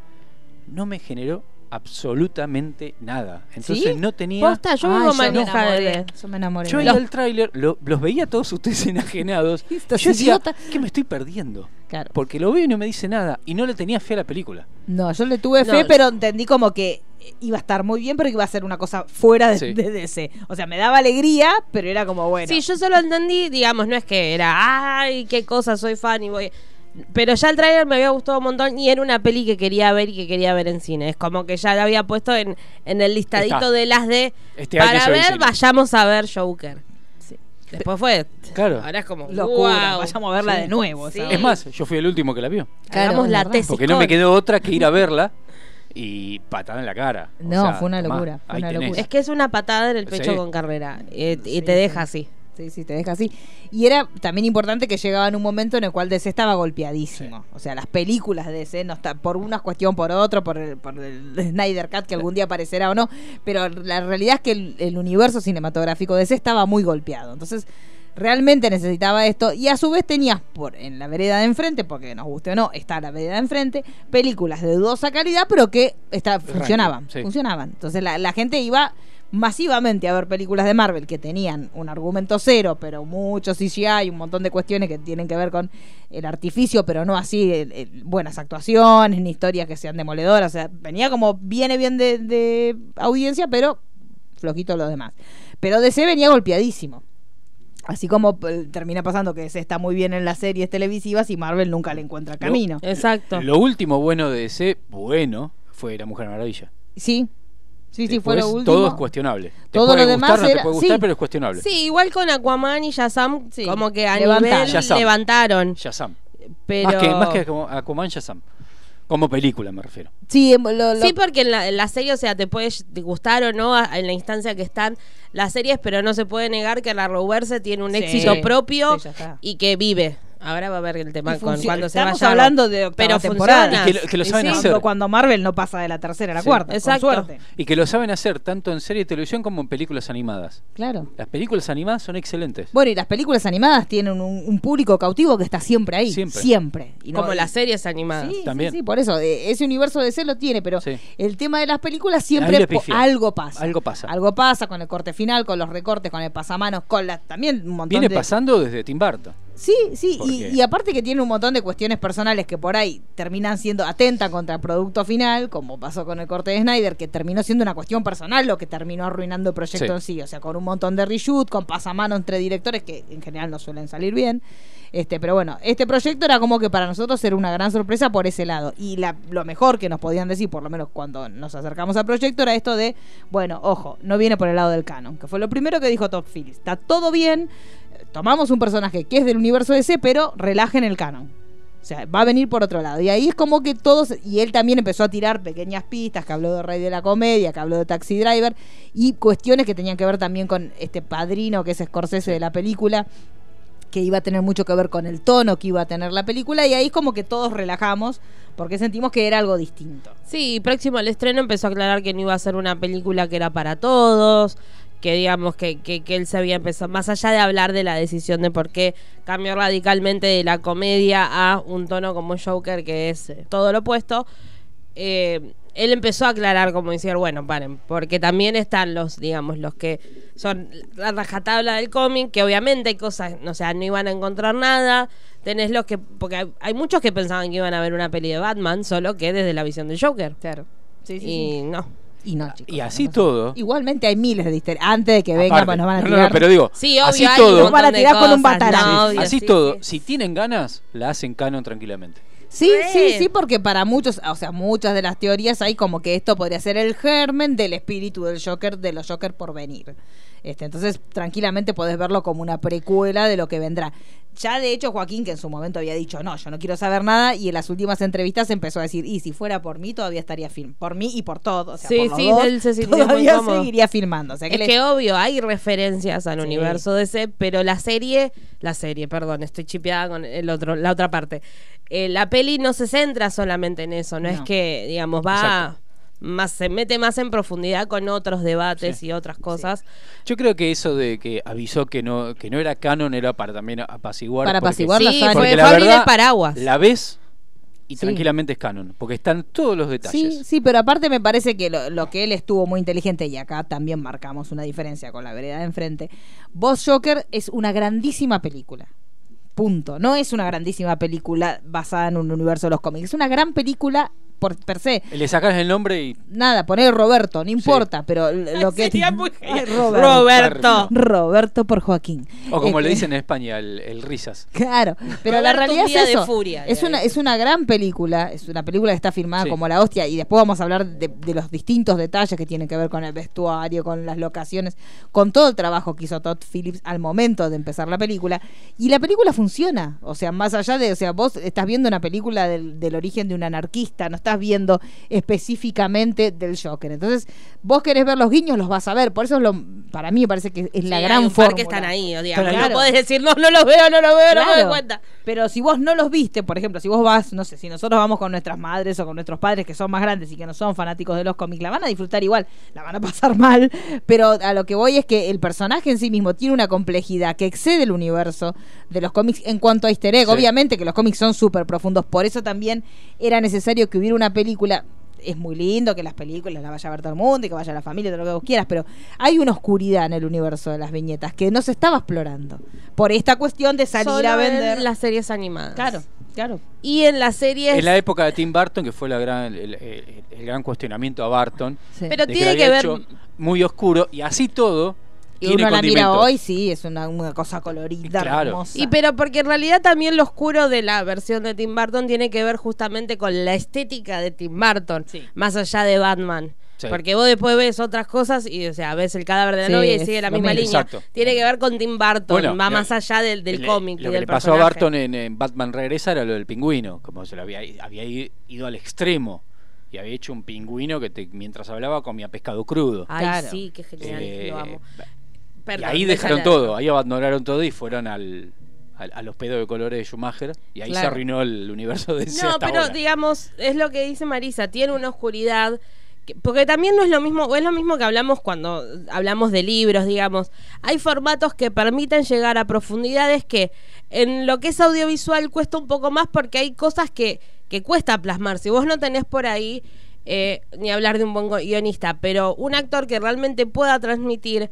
no me generó absolutamente nada. Entonces ¿Sí? no tenía. Posta, yo vivo yo me manija de enamoré, yo me enamoré. Yo de veía él. el tráiler, lo- los veía todos ustedes enajenados. yo decía. ¿qué me estoy perdiendo? Claro. Porque lo veo y no me dice nada. Y no le tenía fe a la película. No, yo le tuve No. fe, pero entendí como que iba a estar muy bien, pero que iba a ser una cosa fuera de, Sí. de DC. O sea, me daba alegría, pero era como bueno. Sí, yo solo entendí, digamos, no es que era, ay, qué cosa, soy fan y voy. Pero ya el trailer me había gustado un montón y era una peli que quería ver y que quería ver en cine. Es como que ya la había puesto en, en el listadito Está. de las de. Este año para ver, vayamos a ver Joker. Sí. Después fue. Claro. Ahora es como. Locura, wow. vayamos a verla Sí. de nuevo. Es más, yo fui el último que la vio. Claro, Hagamos la tesis. Porque no me quedó otra que ir a verla y patada en la cara. O No, sea, fue una locura, fue ahí una tenés. locura. Es que es una patada en el pecho Sí. con carrera. eh, y Sí, te deja así. Sí, sí, te deja así. Y era también importante que llegaba en un momento en el cual DC estaba golpeadísimo. O sea, las películas de DC, no está, por una cuestión, por otro, por el, por el Snyder Cut, que algún día aparecerá o no. Pero la realidad es que el, el universo cinematográfico de DC estaba muy golpeado. Entonces, realmente necesitaba esto. Y a su vez tenías por en la vereda de enfrente, porque nos guste o no, está la vereda de enfrente, películas de dudosa calidad, pero que está, funcionaban. sí. Funcionaban. Entonces la, la gente iba masivamente a ver películas de Marvel que tenían un argumento cero, pero mucho CGI y un montón de cuestiones que tienen que ver con el artificio, pero no así el- el- buenas actuaciones, ni historias que sean demoledoras. O sea, venía como viene bien de, de audiencia, pero flojito lo demás. Pero DC venía golpeadísimo. Así como eh, termina pasando que DC está muy bien en las series televisivas y Marvel nunca le encuentra camino. Exacto. Lo último bueno de DC, bueno, fue La Mujer Maravilla. Sí, Sí, sí, fue lo último. Todo es cuestionable. Te Todo puede lo demás gustar, no era- te puede gustar, sí. pero es cuestionable. Sí, igual con Aquaman y Shazam, Sí, como que a levantaron. nivel Shazam. levantaron. Shazam. Pero... Más que, más que como Aquaman, Shazam. Como película me refiero. Sí, em, lo- lo- Sí, porque en la, en la serie, o sea, te puede gustar o no a- en la instancia que están las series, pero no se puede negar que la Roverse tiene un Sí. éxito propio Sí, y que vive. Ahora va a ver el tema Y con cuando se Estamos hablando de pero temporada. Y que lo- que lo saben sí. hacer. cuando, cuando Marvel no pasa de la tercera a la Sí, cuarta, exacto. con suerte. Y que lo saben hacer tanto en serie de televisión como en películas animadas. Claro. Las películas animadas son excelentes. Bueno, y las películas animadas tienen un, un público cautivo que está siempre ahí. Siempre. Siempre. Y no- Como las series animadas. Sí, También. Sí, sí, por eso. eh, Ese universo de C lo tiene, pero Sí. el tema de las películas siempre algo pasa. Algo pasa. Algo pasa con el corte final, con los recortes, con el pasamanos, con la, también un montón Viene de. pasando desde Tim Burton. Sí, sí, ¿Por y, aparte que tiene un montón de cuestiones personales que por ahí terminan siendo atenta contra el producto final, como pasó con el corte de Snyder, que terminó siendo una cuestión personal lo que terminó arruinando el proyecto Sí. en sí, o sea, con un montón de reshoot, con pasamano entre directores que en general no suelen salir bien. Este, pero bueno, este proyecto era como que para nosotros era una gran sorpresa por ese lado. Y la- lo mejor que nos podían decir, por lo menos cuando nos acercamos al proyecto, era esto de, bueno, ojo, no viene por el lado del canon, que fue lo primero que dijo Todd Phillips. Está todo bien, tomamos un personaje que es del universo DC, pero relajen el canon. O sea, va a venir por otro lado. Y ahí es como que todos, y él también empezó a tirar pequeñas pistas, que habló de Rey de la Comedia, que habló de Taxi Driver, y cuestiones que tenían que ver también con este padrino que es Scorsese de la película, que iba a tener mucho que ver con el tono que iba a tener la película, y ahí es como que todos relajamos, porque sentimos que era algo distinto. Sí, próximo al estreno empezó a aclarar que no iba a ser una película que era para todos, que digamos que, que, que él se había empezado, más allá de hablar de la decisión de por qué cambió radicalmente de la comedia a un tono como Joker, que es eh, todo lo opuesto, eh, él empezó a aclarar como decir, bueno, paren, porque también están los, digamos, los que son la rajatabla del cómic, que obviamente hay cosas, o sea, no iban a encontrar nada, tenés los que, porque hay, hay muchos que pensaban que iban a ver una peli de Batman, solo que desde la visión de Joker. Claro. Sí, y no. Y no, chicos. Y así no todo. Igualmente hay miles de historias. Antes de que vengan, Aparte, pues nos van a no, tirar. no, no, pero digo, Sí, obvio, así hay todo, un montón Van a de tirar con un cosas, batarazo. no, obvio, así sí, todo, sí. si tienen ganas, la hacen canon tranquilamente. Sí, sí, sí, porque para muchos, o sea, muchas de las teorías hay como que esto podría ser el germen del espíritu del Joker, de los Joker por venir. Este, entonces, tranquilamente podés verlo como una precuela de lo que vendrá. Ya de hecho, Joaquín, que en su momento había dicho, no, yo no quiero saber nada, y en las últimas entrevistas empezó a decir, y si fuera por mí, todavía estaría film. Por mí y por todo. O sea, Sí, por los sí, dos, él se todavía seguiría filmando. O sea, que Es que obvio, hay referencias al Sí. universo DC, pero la serie, la serie, perdón, estoy chipeada con el otro, la otra parte. Eh, la peli no se centra solamente en eso, no, es que, digamos, va Exacto. Más, se mete más en profundidad con otros debates Sí. y otras cosas. Yo creo que eso de que avisó que no, que no era canon era para también apaciguar. Para porque- apaciguar las Sí, Porque fue la verdad, el paraguas. La ves y Sí. tranquilamente es canon, porque están todos los detalles. Sí, sí, pero aparte me parece que lo, lo que él estuvo muy inteligente, y acá también marcamos una diferencia con la vereda de enfrente, Boss Joker es una grandísima película. Punto. No es una grandísima película basada en un universo de los cómics. Es una gran película por per se. Le sacas el nombre y Nada, poner Roberto, no importa, pero lo que Sería muy Ay. Roberto. Roberto. Roberto por Joaquín. o como le Este, dicen en España, el, el risas. Claro, pero la realidad es de eso. furia, es una es una gran película, es una película que está filmada Sí. como la hostia y después vamos a hablar de, de los distintos detalles que tienen que ver con el vestuario, con las locaciones, con todo el trabajo que hizo Todd Phillips al momento de empezar la película y la película funciona, o sea, más allá de, o sea, vos estás viendo una película del, del origen de un anarquista, no estás viendo específicamente del Joker. Entonces, vos querés ver los guiños, los vas a ver, por eso es lo para mí me parece que es la Sí, gran fórmula. que están ahí, o digamos, Claro. no podés decir, no, no los veo, no los veo, no me doy cuenta. Pero si vos no los viste, por ejemplo, si vos vas, no sé, si nosotros vamos con nuestras madres o con nuestros padres que son más grandes y que no son fanáticos de los cómics, la van a disfrutar igual, la van a pasar mal, pero a lo que voy es que el personaje en sí mismo tiene una complejidad que excede el universo de los cómics en cuanto a easter egg. Sí. Obviamente que los cómics son súper profundos, por eso también era necesario que hubiera una película es muy lindo que las películas las vaya a ver todo el mundo y que vaya la familia, todo lo que vos quieras, pero hay una oscuridad en el universo de las viñetas que no se estaba explorando. Por esta cuestión de salir Solo a en vender. las series animadas. Claro, claro. Y en las series... En la época de Tim Burton, que fue la gran, el, el- el gran cuestionamiento a Barton, Sí. Pero de tiene que ver... muy oscuro, y así todo, y uno la mira hoy, sí, es una, una cosa colorida, Claro. hermosa. Y pero porque en realidad también lo oscuro de la versión de Tim Burton tiene que ver justamente con la estética de Tim Burton, Sí. más allá de Batman. Sí. Porque vos después ves otras cosas y, o sea, ves el cadáver de la Sí, novia y sigue la misma línea. Exacto. Tiene que ver con Tim Burton, Bueno, va más allá del, del cómic Lo que del le pasó a. Barton en, en Batman Regresa era lo del pingüino, como se lo había, había ido al extremo y había hecho un pingüino que te- mientras hablaba comía pescado crudo. Ay, Claro. sí, qué genial, Eh, lo amo. Y ahí dejaron todo, ahí abandonaron todo y fueron al, al- a los pedos de colores de Schumacher y ahí se arruinó el universo de No, pero digamos, es lo que dice Marisa, tiene una oscuridad. que- porque también no es lo mismo, es lo mismo que hablamos cuando hablamos de libros, digamos. Hay formatos que permiten llegar a profundidades que en lo que es audiovisual cuesta un poco más porque hay cosas que, que cuesta plasmar. Si vos no tenés por ahí eh, ni hablar de un buen guionista, pero un actor que realmente pueda transmitir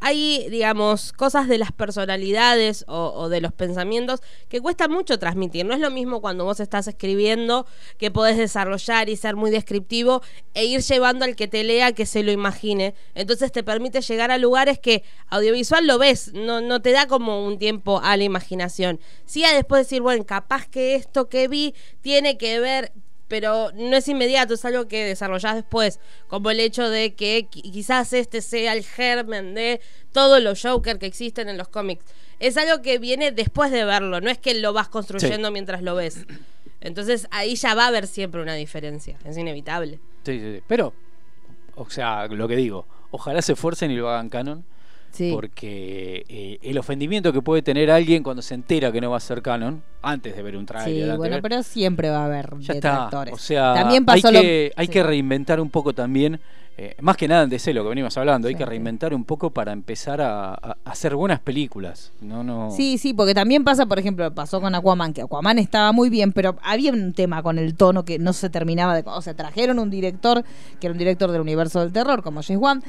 hay, digamos, cosas de las personalidades o, de los pensamientos que cuesta mucho transmitir. No es lo mismo cuando vos estás escribiendo que podés desarrollar y ser muy descriptivo e ir llevando al que te lea que se lo imagine. Entonces te permite llegar a lugares que audiovisual lo ves, no, no te da como un tiempo a la imaginación. Sí a después decir, bueno, capaz que esto que vi tiene que ver pero no es inmediato, es algo que desarrollás después, como el hecho de que qui- quizás este sea el germen de todos los Joker que existen en los cómics. Es algo que viene después de verlo, no es que lo vas construyendo mientras lo ves. Entonces ahí ya va a haber siempre una diferencia, es inevitable. Sí, sí, sí. Pero, o sea, lo que digo, ojalá se esfuercen y lo hagan canon. Sí. Porque eh, el ofendimiento que puede tener alguien cuando se entera que no va a ser canon, antes de ver un Sí, trailer, de bueno, ver- pero siempre va a haber ya está. O sea, También hay, lo- que, hay sí. que reinventar un poco también, eh, más que nada en DC, lo que venimos hablando, hay Sí. que reinventar un poco para empezar a hacer buenas películas. No, no. Sí, sí, porque también pasa, por ejemplo, pasó con Aquaman, que Aquaman estaba muy bien, pero había un tema con el tono que no se terminaba de... O sea, trajeron un director, que era un director del universo del terror, como James Wan,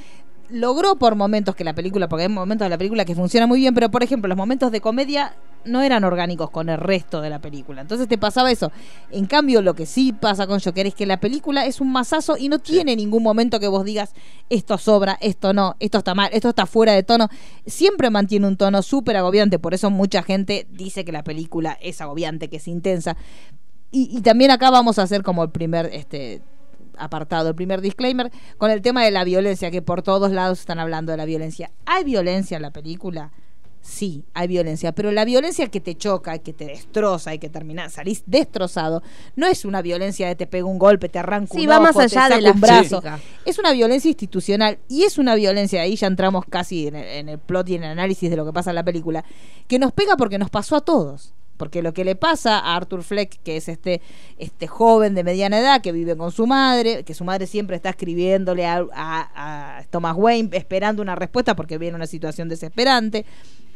logró por momentos que la película, porque hay momentos de la película que funciona muy bien, pero por ejemplo, los momentos de comedia no eran orgánicos con el resto de la película. Entonces te pasaba eso. En cambio, lo que sí pasa con Joker es que la película es un masazo y no tiene ningún momento que vos digas esto sobra, esto no, esto está mal, esto está fuera de tono. Siempre mantiene un tono súper agobiante, por eso mucha gente dice que la película es agobiante, que es intensa. Y, y también acá vamos a hacer como el primer este apartado, el primer disclaimer, con el tema de la violencia, que por todos lados están hablando de la violencia. ¿Hay violencia en la película? Sí, hay violencia, pero la violencia que te choca, que te destroza y que terminás, salís destrozado, no es una violencia de te pego un golpe, te arranco Sí, un va más ojo, te allá de la un brazo. física. Es una violencia institucional y es una violencia, ahí ya entramos casi en el, en el plot y en el análisis de lo que pasa en la película, que nos pega porque nos pasó a todos. Porque lo que le pasa a Arthur Fleck, que es este, este joven de mediana edad que vive con su madre, que su madre siempre está escribiéndole a, Thomas Wayne esperando una respuesta porque viene una situación desesperante,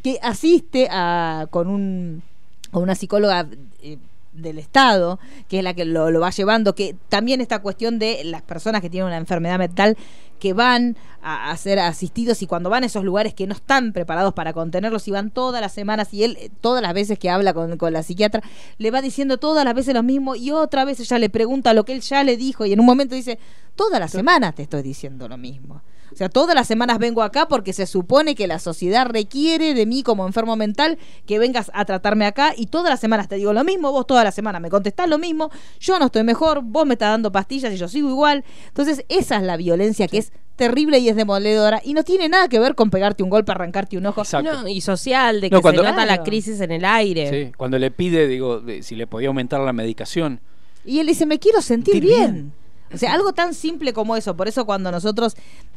que asiste a, con un, con una psicóloga eh, del Estado, que es la que lo, lo va llevando, que también esta cuestión de las personas que tienen una enfermedad mental que van a, a ser asistidos y cuando van a esos lugares que no están preparados para contenerlos y van todas las semanas y él eh, todas las veces que habla con, con la psiquiatra le va diciendo todas las veces lo mismo y otra vez ella le pregunta lo que él ya le dijo y en un momento dice, todas las semanas te estoy diciendo lo mismo. O sea, todas las semanas vengo acá porque se supone que la sociedad requiere de mí como enfermo mental que vengas a tratarme acá y todas las semanas te digo lo mismo, vos todas las semanas me contestás lo mismo, yo no estoy mejor, vos me estás dando pastillas y yo sigo igual. Entonces, esa es la violencia que es terrible y es demoledora y no tiene nada que ver con pegarte un golpe, arrancarte un ojo. No, y social, de que No, cuando- se nota la crisis en el aire. Sí, Cuando le pide, digo, de- si le podía aumentar la medicación. Y él dice, me quiero sentir Sentir bien. bien. O sea, algo tan simple como eso. Por eso cuando nosotros,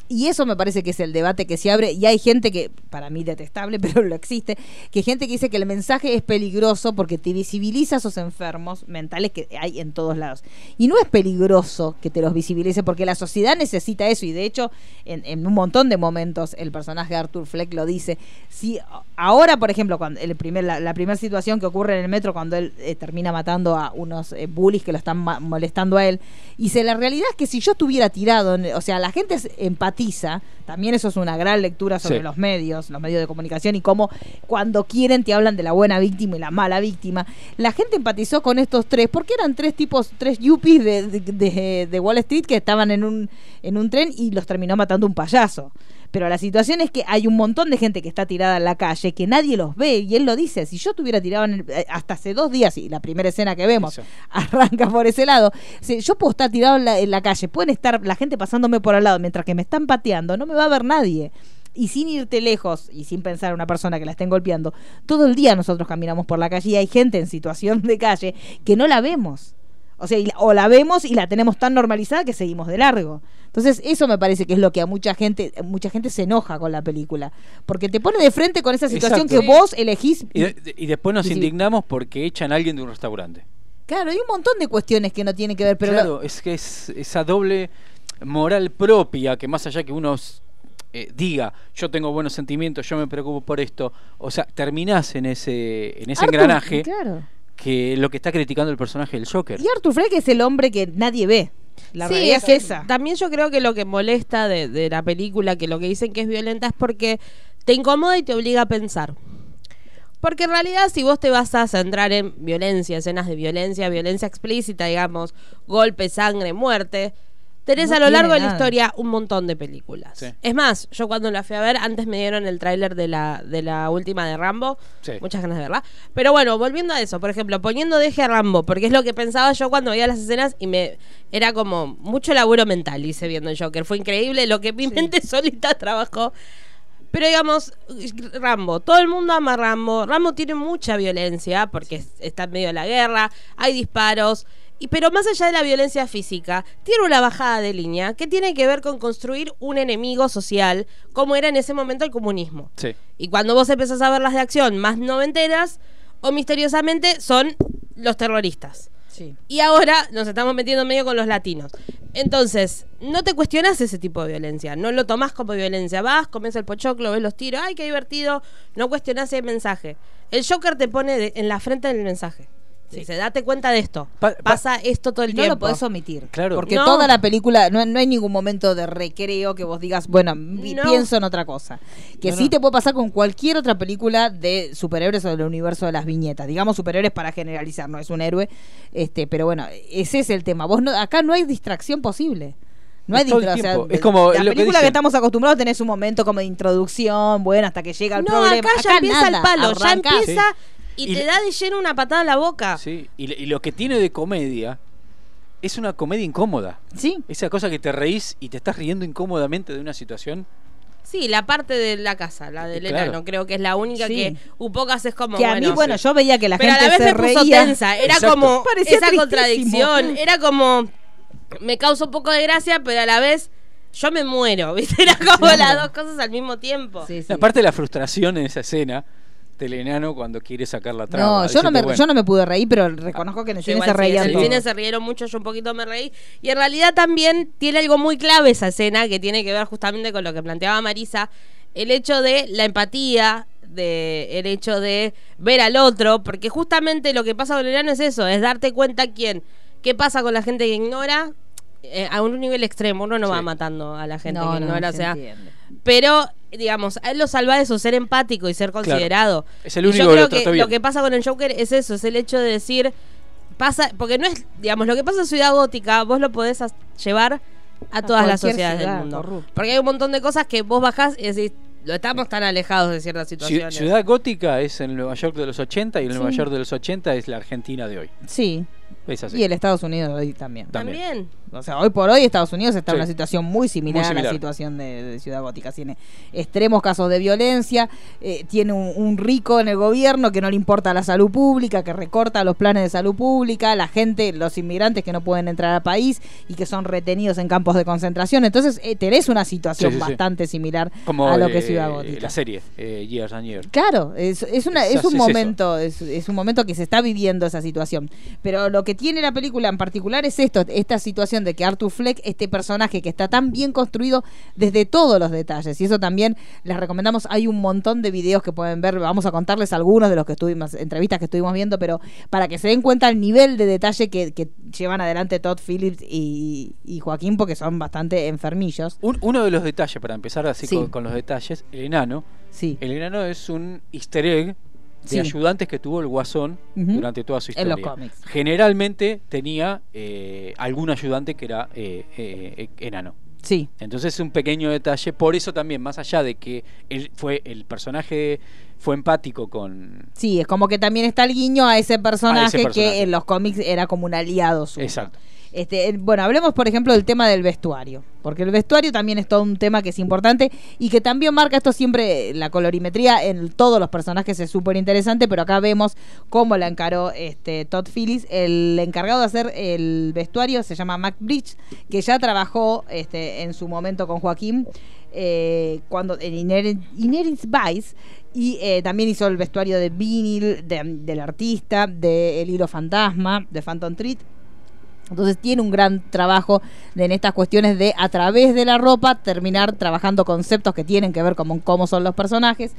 y eso me parece que es el debate que se abre, y hay gente que, para mí detestable, pero lo existe, que gente que dice que el mensaje es peligroso porque te visibiliza esos enfermos mentales que hay en todos lados. Y no es peligroso que te los visibilice porque la sociedad necesita eso, y de hecho, en, en un montón de momentos el personaje de Arthur Fleck lo dice. Si ahora, por ejemplo, cuando el primer, la, la primera situación que ocurre en el metro cuando él eh, termina matando a unos eh, bullies que lo están molestando a él, y se la realidad es que si yo estuviera tirado, en- o sea, la gente empatiza, también eso es una gran lectura sobre Sí. los medios, los medios de comunicación y cómo cuando quieren te hablan de la buena víctima y la mala víctima. La gente empatizó con estos tres, porque eran tres tipos, tres yuppies de, de- de- de Wall Street que estaban en un, en un tren y los terminó matando un payaso. Pero la situación es que hay un montón de gente que está tirada en la calle, que nadie los ve, y él lo dice, si yo estuviera tirado en el- eh, hasta hace dos días, y la primera escena que vemos Eso. arranca por ese lado, si yo puedo estar tirado en la, en la calle, pueden estar la gente pasándome por al lado mientras que me están pateando, no me va a ver nadie. Y sin irte lejos y sin pensar en una persona que la estén golpeando, todo el día nosotros caminamos por la calle y hay gente en situación de calle que no la vemos. O sea, y la- o la vemos y la tenemos tan normalizada que seguimos de largo. Entonces, eso me parece que es lo que a mucha gente, mucha gente se enoja con la película. Porque te pone de frente con esa situación Exacto. que vos elegís. Y, de- y después nos sí. indignamos porque echan a alguien de un restaurante. Claro, hay un montón de cuestiones que no tienen que ver, pero claro, es que es esa doble moral propia que más allá que uno eh, diga yo tengo buenos sentimientos, yo me preocupo por esto, o sea, terminás en ese en ese Arthur, engranaje Claro. que lo que está criticando el personaje del Joker. Y Arthur Fleck es el hombre que nadie ve. La Sí, realidad es es esa. También yo creo que lo que molesta de, de la película, que lo que dicen que es violenta, es porque te incomoda y te obliga a pensar. Porque en realidad si vos te vas a centrar en violencia, escenas de violencia, violencia explícita, digamos, golpe, sangre, muerte, tenés No a lo largo de la nada. historia un montón de películas. Sí. Es más, yo cuando la fui a ver, antes me dieron el tráiler de la, de la última de Rambo, Sí. muchas ganas de verla. Pero bueno, volviendo a eso, por ejemplo, poniendo deje a Rambo, porque es lo que pensaba yo cuando veía las escenas y me era como mucho laburo mental, hice viendo el Joker. Fue increíble lo que mi mente solita trabajó. Pero digamos, Rambo, todo el mundo ama a Rambo. Rambo tiene mucha violencia porque es- está en medio de la guerra, hay disparos. Y, pero más allá de la violencia física, tiene una bajada de línea que tiene que ver con construir un enemigo social, como era en ese momento el comunismo. Sí. Y cuando vos empezás a ver las de acción más noventeras, o misteriosamente son los terroristas. Sí. Y ahora nos estamos metiendo medio con los latinos. Entonces, no te cuestionas ese tipo de violencia, no lo tomás como violencia. Vas, comes el pochoclo, ves los tiros, ay, qué divertido, no cuestionás el mensaje. El Joker te pone de- en la frente del mensaje. Dice, date cuenta de esto. Pa- pa- Pasa esto todo el no tiempo. lo podés omitir. Claro. Porque No. toda la película, no, no hay ningún momento de recreo que vos digas, bueno, pi- No. pienso en otra cosa. Que No, sí no. te puede pasar con cualquier otra película de superhéroes o del universo de las viñetas. Digamos superhéroes para generalizar, no es un héroe. este Pero bueno, ese es el tema. Vos no, acá no hay distracción posible. No hay distracción. tiempo. Es como la lo película que, estamos acostumbrados tenés un momento como de introducción, bueno, hasta que llega el No, problema. acá ya empieza nada, el palo, ya empieza y, Y te le- da de lleno una patada en la boca. Sí, y, y lo que tiene de comedia es una comedia incómoda. Sí. Esa cosa que te reís y te estás riendo incómodamente de una situación. Sí, la parte de la casa, la del Claro. enano, creo que es la única Sí. que un pocas es como que a bueno, mí, bueno, sí. yo veía que la pero a gente la vez se me puso reía. tensa, era Exacto. como Parecía esa tristísimo. contradicción, era como me causa un poco de gracia, pero a la vez yo me muero, ¿viste? Era como Claro. las dos cosas al mismo tiempo. Sí, sí. Aparte de la frustración en esa escena del enano cuando quiere sacar la traba. No, yo no, me, bueno, yo no me pude reír, pero reconozco que en el cine se sí, reían en el cine se rieron mucho, yo un poquito me reí. Y en realidad también tiene algo muy clave esa escena que tiene que ver justamente con lo que planteaba Marisa, el hecho de la empatía, de el hecho de ver al otro, porque justamente lo que pasa con el enano es eso, es darte cuenta quién, qué pasa con la gente que ignora eh, a un nivel extremo, uno no Sí. va matando a la gente No, que no, ignora, o se sea, entiende. pero digamos, a él lo salva eso, ser empático y ser considerado. Es el Y único yo que creo que lo que pasa con el Joker es eso, es el hecho de decir pasa, porque no es, digamos, lo que pasa en Ciudad Gótica, vos lo podés llevar a todas las sociedades ciudad, del mundo. Porque hay un montón de cosas que vos bajás y decís, lo estamos tan alejados de ciertas situaciones. Ciudad Gótica es el Nueva York de los 80 y el Sí. Nueva York de los 80 es la Argentina de hoy. Sí, Es así. y el Estados Unidos hoy también. También. O sea, hoy por hoy Estados Unidos está en Sí. una situación muy similar, Muy a la situación de, de Ciudad Gótica. Tiene extremos casos de violencia, eh, tiene un, un rico en el gobierno que no le importa la salud pública, que recorta los planes de salud pública, la gente, los inmigrantes que no pueden entrar al país y que son retenidos en campos de concentración. Entonces, eh, tenés una situación Sí, sí, sí. bastante similar Como a lo que eh, es Ciudad Gótica. la serie, eh, Years and Years. Claro, es, es, una, es un momento, es, es un momento que se está viviendo esa situación. Pero lo que tiene la película en particular es esto, esta situación de que Arthur Fleck, este personaje que está tan bien construido desde todos los detalles. Y eso también les recomendamos, hay un montón de videos que pueden ver, vamos a contarles algunos de los que estuvimos, entrevistas que estuvimos viendo, pero para que se den cuenta el nivel de detalle que, que llevan adelante Todd Phillips y, y Joaquín, porque son bastante enfermillos. Un- uno de los detalles, para empezar así Sí. con, con los detalles, el enano. Sí. El enano es un easter egg de Sí. ayudantes que tuvo el guasón durante toda su En historia. los cómics. Generalmente tenía eh, algún ayudante que era eh, eh, enano. Sí. Entonces es un pequeño detalle, por eso también, más allá de que él fue el personaje fue empático con Sí, es como que también está el guiño a ese personaje, personaje. que en los cómics era como un aliado suyo. Exacto. Este, eh, bueno, hablemos por ejemplo del tema del vestuario, porque el vestuario también es todo un tema que es importante y que también marca esto siempre, eh, la colorimetría en todos los personajes es súper interesante, pero acá vemos cómo la encaró este, Todd Phillips, el encargado de hacer el vestuario se llama Mac Bridge, que ya trabajó este, en su momento con Joaquín eh, cuando en Inherent Vice y también hizo el vestuario de Vinyl, de- del artista, de El Hilo Fantasma, de Phantom Treat. Entonces tiene un gran trabajo en estas cuestiones de a través de la ropa terminar trabajando conceptos que tienen que ver con cómo son los personajes.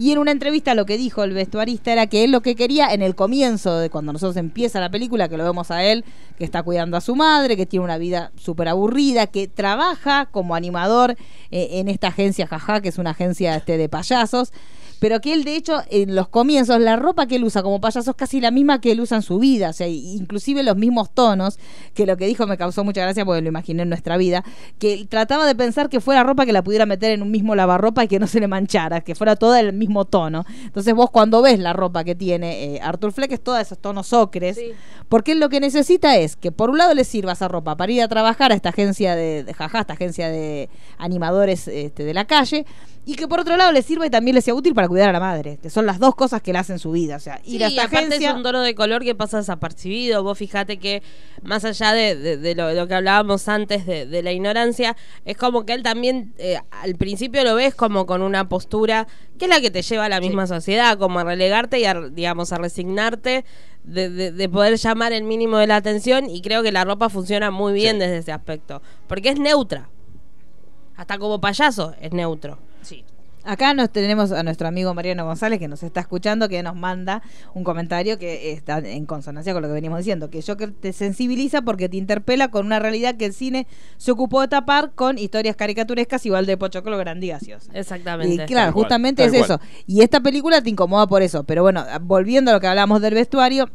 Y en una entrevista lo que dijo el vestuarista era que él lo que quería en el comienzo de cuando nosotros empieza la película, que lo vemos a él, que está cuidando a su madre, que tiene una vida súper aburrida, que trabaja como animador eh, en esta agencia Jaja, que es una agencia este, de payasos pero que él de hecho en los comienzos la ropa que él usa como payaso es casi la misma que él usa en su vida, o sea, inclusive los mismos tonos, que lo que dijo me causó mucha gracia porque lo imaginé en nuestra vida, que él trataba de pensar que fuera ropa que la pudiera meter en un mismo lavarropa y que no se le manchara, que fuera toda el mismo tono. Entonces vos cuando ves la ropa que tiene eh, Arthur Fleck es todos esos tonos ocres, Sí. porque él lo que necesita es que por un lado le sirva esa ropa para ir a trabajar a esta agencia de, de jaja, esta agencia de animadores este, de la calle, y que por otro lado le sirva y también le sea útil para cuidar a la madre, que son las dos cosas que le hacen su vida. O sea, ir Sí, a y esta aparte agencia. es un tono de color que pasa desapercibido. Vos fijate que más allá de, de- de lo, lo que hablábamos antes de, de la ignorancia, es como que él también eh, al principio lo ves como con una postura que es la que te lleva a la misma sociedad, como a relegarte y a, digamos, a resignarte. De, de- de poder llamar el mínimo de la atención y creo que la ropa funciona muy bien Sí. desde ese aspecto porque es neutra hasta como payaso es neutro Sí. Acá nos tenemos a nuestro amigo Mariano González que nos está escuchando, que nos manda un comentario que está en consonancia con lo que venimos diciendo, que Joker te sensibiliza porque te interpela con una realidad que el cine se ocupó de tapar con historias caricaturescas igual de pochoclo gaseoso. exactamente Y claro, justamente es eso. Y esta película te incomoda por eso. Pero bueno, volviendo a lo que hablamos del vestuario,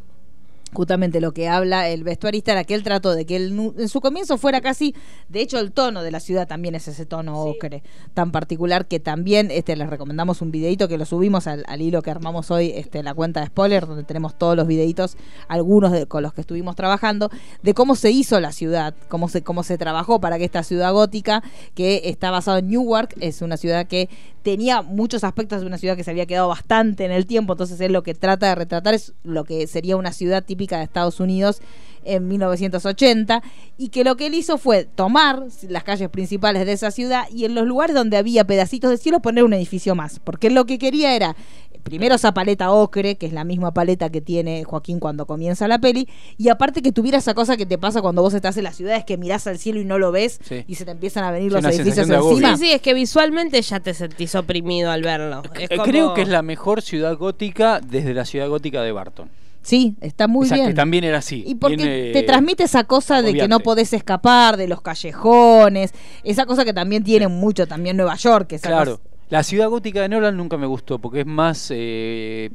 justamente lo que habla el vestuarista era que él trató de que él en su comienzo fuera casi, de hecho el tono de la ciudad también es ese tono ocre tan particular que también este les recomendamos un videito que lo subimos al, al hilo que armamos hoy este, en la cuenta de spoiler donde tenemos todos los videitos, algunos de- con los que estuvimos trabajando, de cómo se hizo la ciudad, cómo se, cómo se trabajó para que esta ciudad gótica, que está basada en Newark, es una ciudad que tenía muchos aspectos de una ciudad que se había quedado bastante en el tiempo, entonces él lo que trata de retratar es lo que sería una ciudad típica de Estados Unidos en 1980 y que lo que él hizo fue tomar las calles principales de esa ciudad y en los lugares donde había pedacitos de cielo poner un edificio más, porque él lo que quería era primero esa paleta ocre, que es la misma paleta que tiene Joaquín cuando comienza la peli, y aparte que tuviera esa cosa que te pasa cuando vos estás en las ciudades que mirás al cielo y no lo ves Sí. y se te empiezan a venir Sí, los edificios encima. Sí, sí, es que visualmente ya te sentís oprimido al verlo. Es Eh, como- Creo que es la mejor ciudad gótica desde la ciudad gótica de Barton. Sí, está muy bien. que también era así. Y porque bien, te transmite esa cosa de que no podés escapar, de los callejones, esa cosa que también tiene mucho también Nueva York. Esa Claro. cosa- La ciudad gótica de Nolan nunca me gustó porque es más. Eh,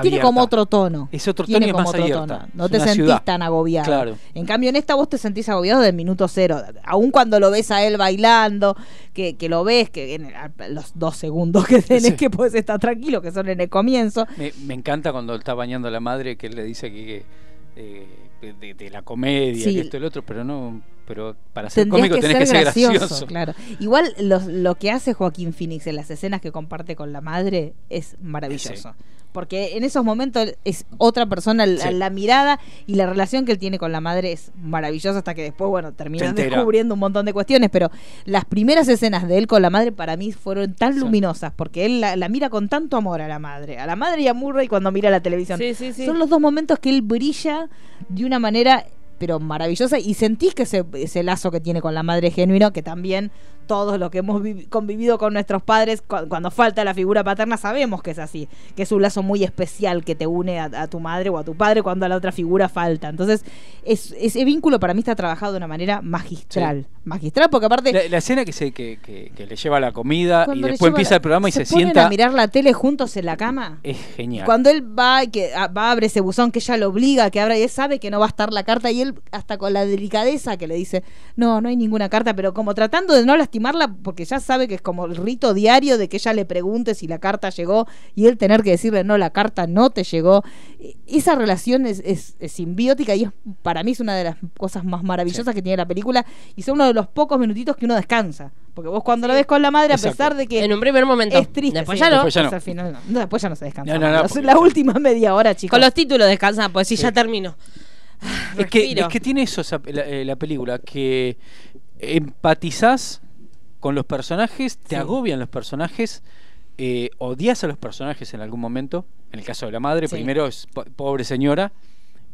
tiene abierta. como otro tono. Es otro Tiene tono y es como más otro abierta. tono. No Es te sentís ciudad. tan agobiado. Claro. En cambio, en esta vos te sentís agobiado del minuto cero. Aún cuando lo ves a él bailando, que, que lo ves, que en el- los dos segundos que tenés Sí. que puedes estar tranquilo, que son en el comienzo. Me, me encanta cuando está bañando a la madre que él le dice que. eh, de, de la comedia, Sí. que esto y lo otro, pero no. Pero para ser Tendrías cómico que tenés ser que ser gracioso, gracioso. claro. Igual lo, lo que hace Joaquín Phoenix en las escenas que comparte con la madre es maravilloso. Porque en esos momentos es otra persona, la, Sí. la mirada y la relación que él tiene con la madre es maravillosa hasta que después, bueno, terminan descubriendo un montón de cuestiones, pero las primeras escenas de él con la madre para mí fueron tan Sí. luminosas, porque él la, la mira con tanto amor a la madre, a la madre y a Murray cuando mira la televisión. Sí, sí, sí. Son los dos momentos que él brilla de una manera pero maravillosa y sentís que ese, ese lazo que tiene con la madre genuino, que también todos los que hemos vi- convivido con nuestros padres, cu- cuando falta la figura paterna, sabemos que es así, que es un lazo muy especial que te une a, a tu madre o a tu padre cuando a la otra figura falta. Entonces, es- ese vínculo para mí está trabajado de una manera magistral. Magistral, porque aparte... La, la escena que, se, que, que- que le lleva la comida y después empieza la- el programa y se, ponen sienta. a mirar la tele juntos en la cama. Es genial. Cuando él va y que ah, va abre ese buzón que ella lo obliga a que abra y él sabe que no va a estar la carta y él hasta con la delicadeza que le dice no no hay ninguna carta pero como tratando de no lastimarla porque ya sabe que es como el rito diario de que ella le pregunte si la carta llegó y él tener que decirle no la carta no te llegó E- esa relación es, es- es simbiótica y es, para mí es una de las cosas más maravillosas que tiene la película y son uno de los pocos minutitos que uno descansa porque vos cuando lo ves con la madre Exacto. a pesar de que En un primer momento. es triste Después sí, ya no. Después ya no. al final no. No, después ya no se descansa No, no, más. no, Los- porque la última media hora chicos Con los títulos descansa, pues sí, ya terminó. Ah, Es que, es que tiene eso esa- la, eh, la película, que empatizás con los personajes, te Sí. agobian los personajes, eh, odias a los personajes en algún momento. En el caso de la madre, Sí. primero es po- pobre señora,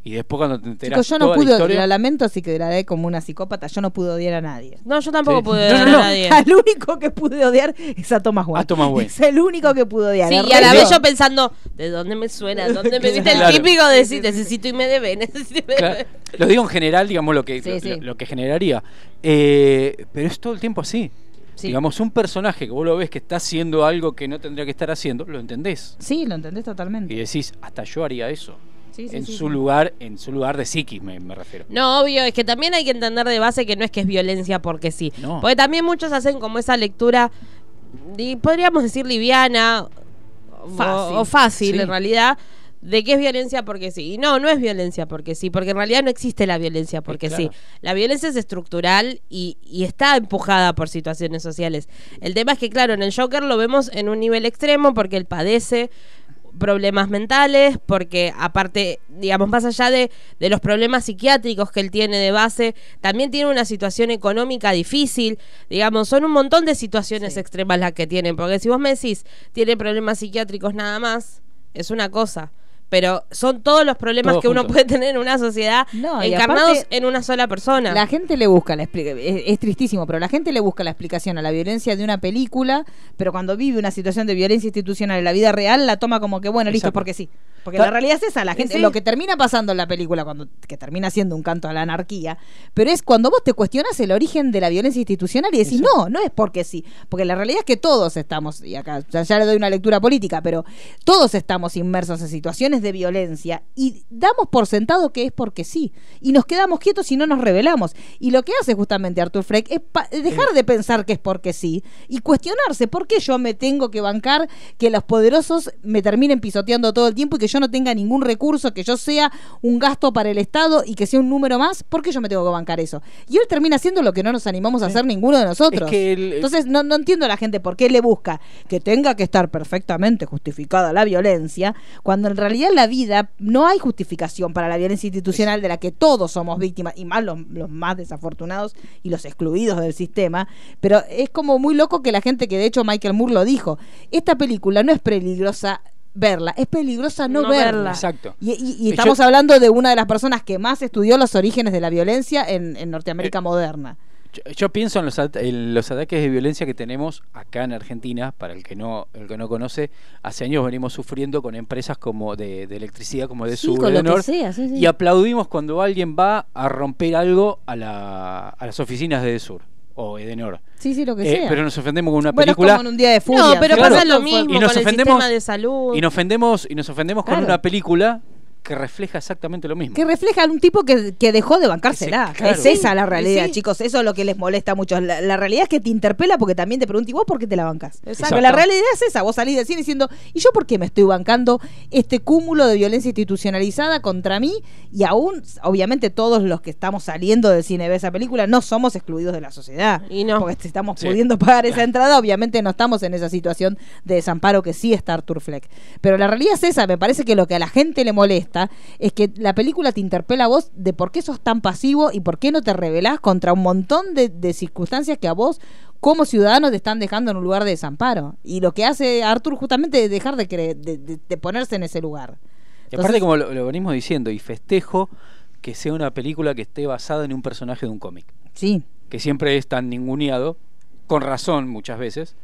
y después cuando te enteras yo no toda la pude, historia, la lamento así que la como una psicópata, yo no pude odiar a nadie. No, yo tampoco Sí. pude No, ver no, no. a nadie. Al único que pude odiar es a Thomas Wayne. A Thomas Wayne. Es el único que pude odiar. Sí, y a la vez yo pensando, ¿de dónde me suena? ¿Dónde me viste el típico de decir, necesito y me debe, necesito y me Claro, debe? lo digo en general, digamos, lo que, Sí, lo, sí. lo- lo que generaría. Eh, pero es todo el tiempo así. Sí. Digamos, un personaje que vos lo ves que está haciendo algo que no tendría que estar haciendo, lo entendés. Sí, lo entendés totalmente. Y decís, hasta yo haría eso. Sí, sí, en sí, su sí. lugar, en su lugar de psiquis me, me refiero. No, obvio, es que también hay que entender de base que no es que es violencia porque sí. No. Porque también muchos hacen como esa lectura, y podríamos decir liviana o- Fácil. o, fácil Sí. en realidad, de que es violencia porque sí. Y no, no es violencia porque sí, porque en realidad no existe la violencia porque claro. sí. La violencia es estructural y, y está empujada por situaciones sociales. El tema es que, claro, en el Joker lo vemos en un nivel extremo porque él padece problemas mentales, porque aparte, digamos, más allá de, de los problemas psiquiátricos que él tiene de base, también tiene una situación económica difícil, digamos, son un montón de situaciones extremas las que tienen, porque si vos me decís, tiene problemas psiquiátricos nada más, es una cosa. Pero son todos los problemas que uno puede tener en una sociedad No, encarnados aparte, en una sola persona. La gente le busca la explicación, es, es tristísimo, pero la gente le busca la explicación a la violencia de una película, pero cuando vive una situación de violencia institucional en la vida real, la toma como que, bueno, listo, Exacto. porque sí. Porque la realidad es esa, la gente, Sí. lo que termina pasando en la película, cuando que termina siendo un canto a la anarquía, pero es cuando vos te cuestionas el origen de la violencia institucional y decís, no, no es porque sí, porque la realidad es que todos estamos, y acá ya, ya le doy una lectura política, pero todos estamos inmersos en situaciones de violencia y damos por sentado que es porque sí, y nos quedamos quietos y no nos revelamos. Y lo que hace justamente Arthur Freck es dejar de pensar que es porque sí y cuestionarse por qué yo me tengo que bancar que los poderosos me terminen pisoteando todo el tiempo y que yo no tenga ningún recurso, que yo sea un gasto para el Estado y que sea un número más, ¿por qué yo me tengo que bancar eso? Y él termina haciendo lo que no nos animamos a hacer ninguno de nosotros. Es que el- Entonces no, no entiendo a la gente por qué le busca que tenga que estar perfectamente justificada la violencia, cuando en realidad en la vida no hay justificación para la violencia institucional de la que todos somos víctimas, y más los, los más desafortunados y los excluidos del sistema. Pero es como muy loco que la gente, que de hecho Michael Moore lo dijo, esta película no es peligrosa verla, es peligrosa no, No verla. verla. Exacto. Y, y- y Yo- estamos hablando de una de las personas que más estudió los orígenes de la violencia en, en Norteamérica Eh, moderna. Yo, yo pienso en los, en los ataques de violencia que tenemos acá en Argentina, para el que no el que no conoce, hace años venimos sufriendo con empresas como de, de electricidad como de Sí, Sur, sea, sí, sí. y aplaudimos cuando alguien va a romper algo a, la, a las oficinas de Sur o Edenor. Sí, sí, lo que Eh, sea. pero nos ofendemos con una bueno, es película como en un día de furia. no, pero Claro. pasa lo mismo Y nos con el ofendemos- sistema de salud. y nos ofendemos y nos ofendemos Claro. con una película que refleja exactamente lo mismo. Que refleja a un tipo que, que dejó de bancársela. Ese- claro. Es esa la realidad, sí. chicos. Eso es lo que les molesta mucho. La, la realidad es que te interpela porque también te pregunta, ¿y vos por qué te la bancas? Exacto. La realidad es esa. Vos salís del cine diciendo, ¿y yo por qué me estoy bancando este cúmulo de violencia institucionalizada contra mí? Y aún, obviamente, todos los que estamos saliendo del cine de esa película no somos excluidos de la sociedad. Y no. Porque estamos Sí. pudiendo pagar esa entrada, obviamente no estamos en esa situación de desamparo que sí está Arthur Fleck. Pero la realidad es esa. Me parece que lo que a la gente le molesta es que la película te interpela a vos de por qué sos tan pasivo y por qué no te rebelás contra un montón de, de circunstancias que a vos como ciudadano te están dejando en un lugar de desamparo. Y lo que hace Arthur justamente es dejar de, de, de- ponerse en ese lugar. Y aparte, como lo, lo venimos diciendo, y festejo que sea una película que esté basada en un personaje de un cómic, Sí. que siempre es tan ninguneado con razón muchas veces.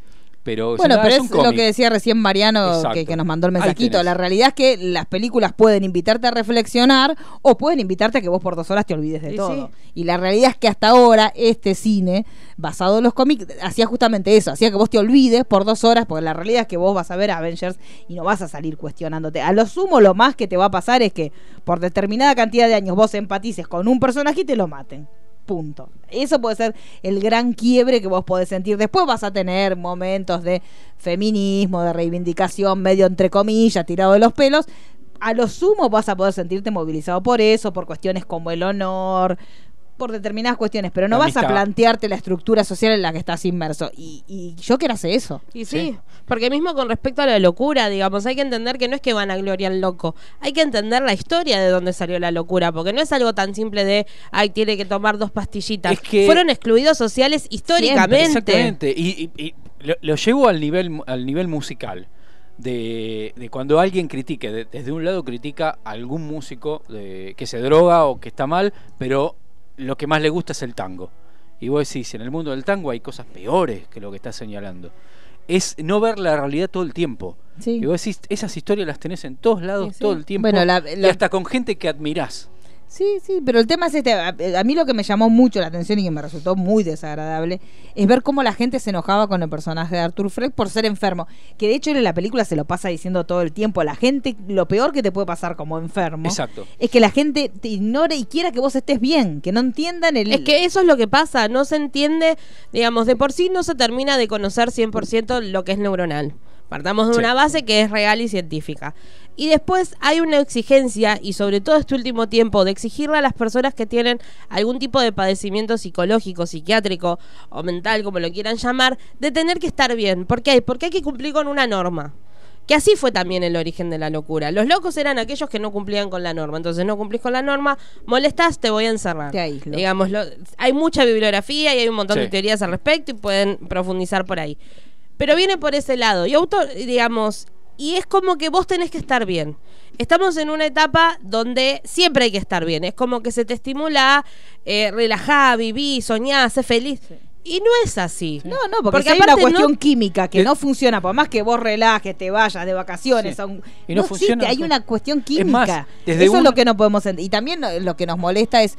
Pero, Bueno, pero es lo que decía recién Mariano, que, nos mandó el mensajito. La realidad es que las películas pueden invitarte a reflexionar o pueden invitarte a que vos por dos horas te olvides de Y todo. sí. Y la realidad es que hasta ahora este cine, basado en los cómics, hacía justamente eso, hacía que vos te olvides por dos horas, porque la realidad es que vos vas a ver Avengers y no vas a salir cuestionándote. A lo sumo, lo más que te va a pasar es que por determinada cantidad de años vos empatices con un personaje y te lo maten. Punto. Eso puede ser el gran quiebre que vos podés sentir. Después vas a tener momentos de feminismo, de reivindicación, medio entre comillas, tirado de los pelos. A lo sumo vas a poder sentirte movilizado por eso, por cuestiones como el honor, por determinadas cuestiones, pero no La vas a plantearte la estructura social en la que estás inmerso. Y, y Joker hace eso. Y sí, Sí. porque mismo con respecto a la locura, digamos, hay que entender que no es que van a gloriar al loco, hay que entender la historia de dónde salió la locura, porque no es algo tan simple de, ay, tiene que tomar dos pastillitas. Es que- Fueron excluidos sociales históricamente. Exactamente. Y, y- y lo, lo llevo al nivel, al nivel musical. De, de cuando alguien critique, de- desde un lado critica a algún músico de- que se droga o que está mal, pero lo que más le gusta es el tango. Y vos decís, en el mundo del tango hay cosas peores que lo que estás señalando. Es no ver la realidad todo el tiempo. Sí. Y vos decís, esas historias las tenés en todos lados Sí, sí. todo el tiempo. Bueno, la- y hasta con gente que admirás. Sí, sí, pero el tema es este. A, a mí lo que me llamó mucho la atención y que me resultó muy desagradable es ver cómo la gente se enojaba con el personaje de Arthur Fleck por ser enfermo. Que de hecho él en la película se lo pasa diciendo todo el tiempo. La gente, lo peor que te puede pasar como enfermo Exacto. es que la gente te ignore y quiera que vos estés bien, que no entiendan el. Es que eso es lo que pasa, no se entiende, digamos, de por sí no se termina de conocer 100% lo que es neuronal. Partamos de Sí. una base que es real y científica. Y después hay una exigencia, y sobre todo este último tiempo, de exigirle a las personas que tienen algún tipo de padecimiento psicológico, psiquiátrico o mental, como lo quieran llamar, de tener que estar bien. ¿Por qué? Porque hay que cumplir con una norma. Que así fue también el origen de la locura. Los locos eran aquellos que no cumplían con la norma. Entonces no cumplís con la norma, molestás, te voy a encerrar. Te aíslo. Digamos, lo- hay mucha bibliografía y hay un montón de teorías al respecto y pueden profundizar por ahí. Pero viene por ese lado. Y auto, digamos, y es como que vos tenés que estar bien. Estamos en una etapa donde siempre hay que estar bien. Es como que se te estimula, eh, relajá, viví, soñá, sé feliz. Y no es así. No, no, porque, Porque si hay una no- cuestión química que Eh, no funciona, por más que vos relajes, te vayas de vacaciones, Sí. a un- Y no funciona, hay una cuestión Es química. más, desde Eso es lo que no podemos entender. Y también lo que nos molesta es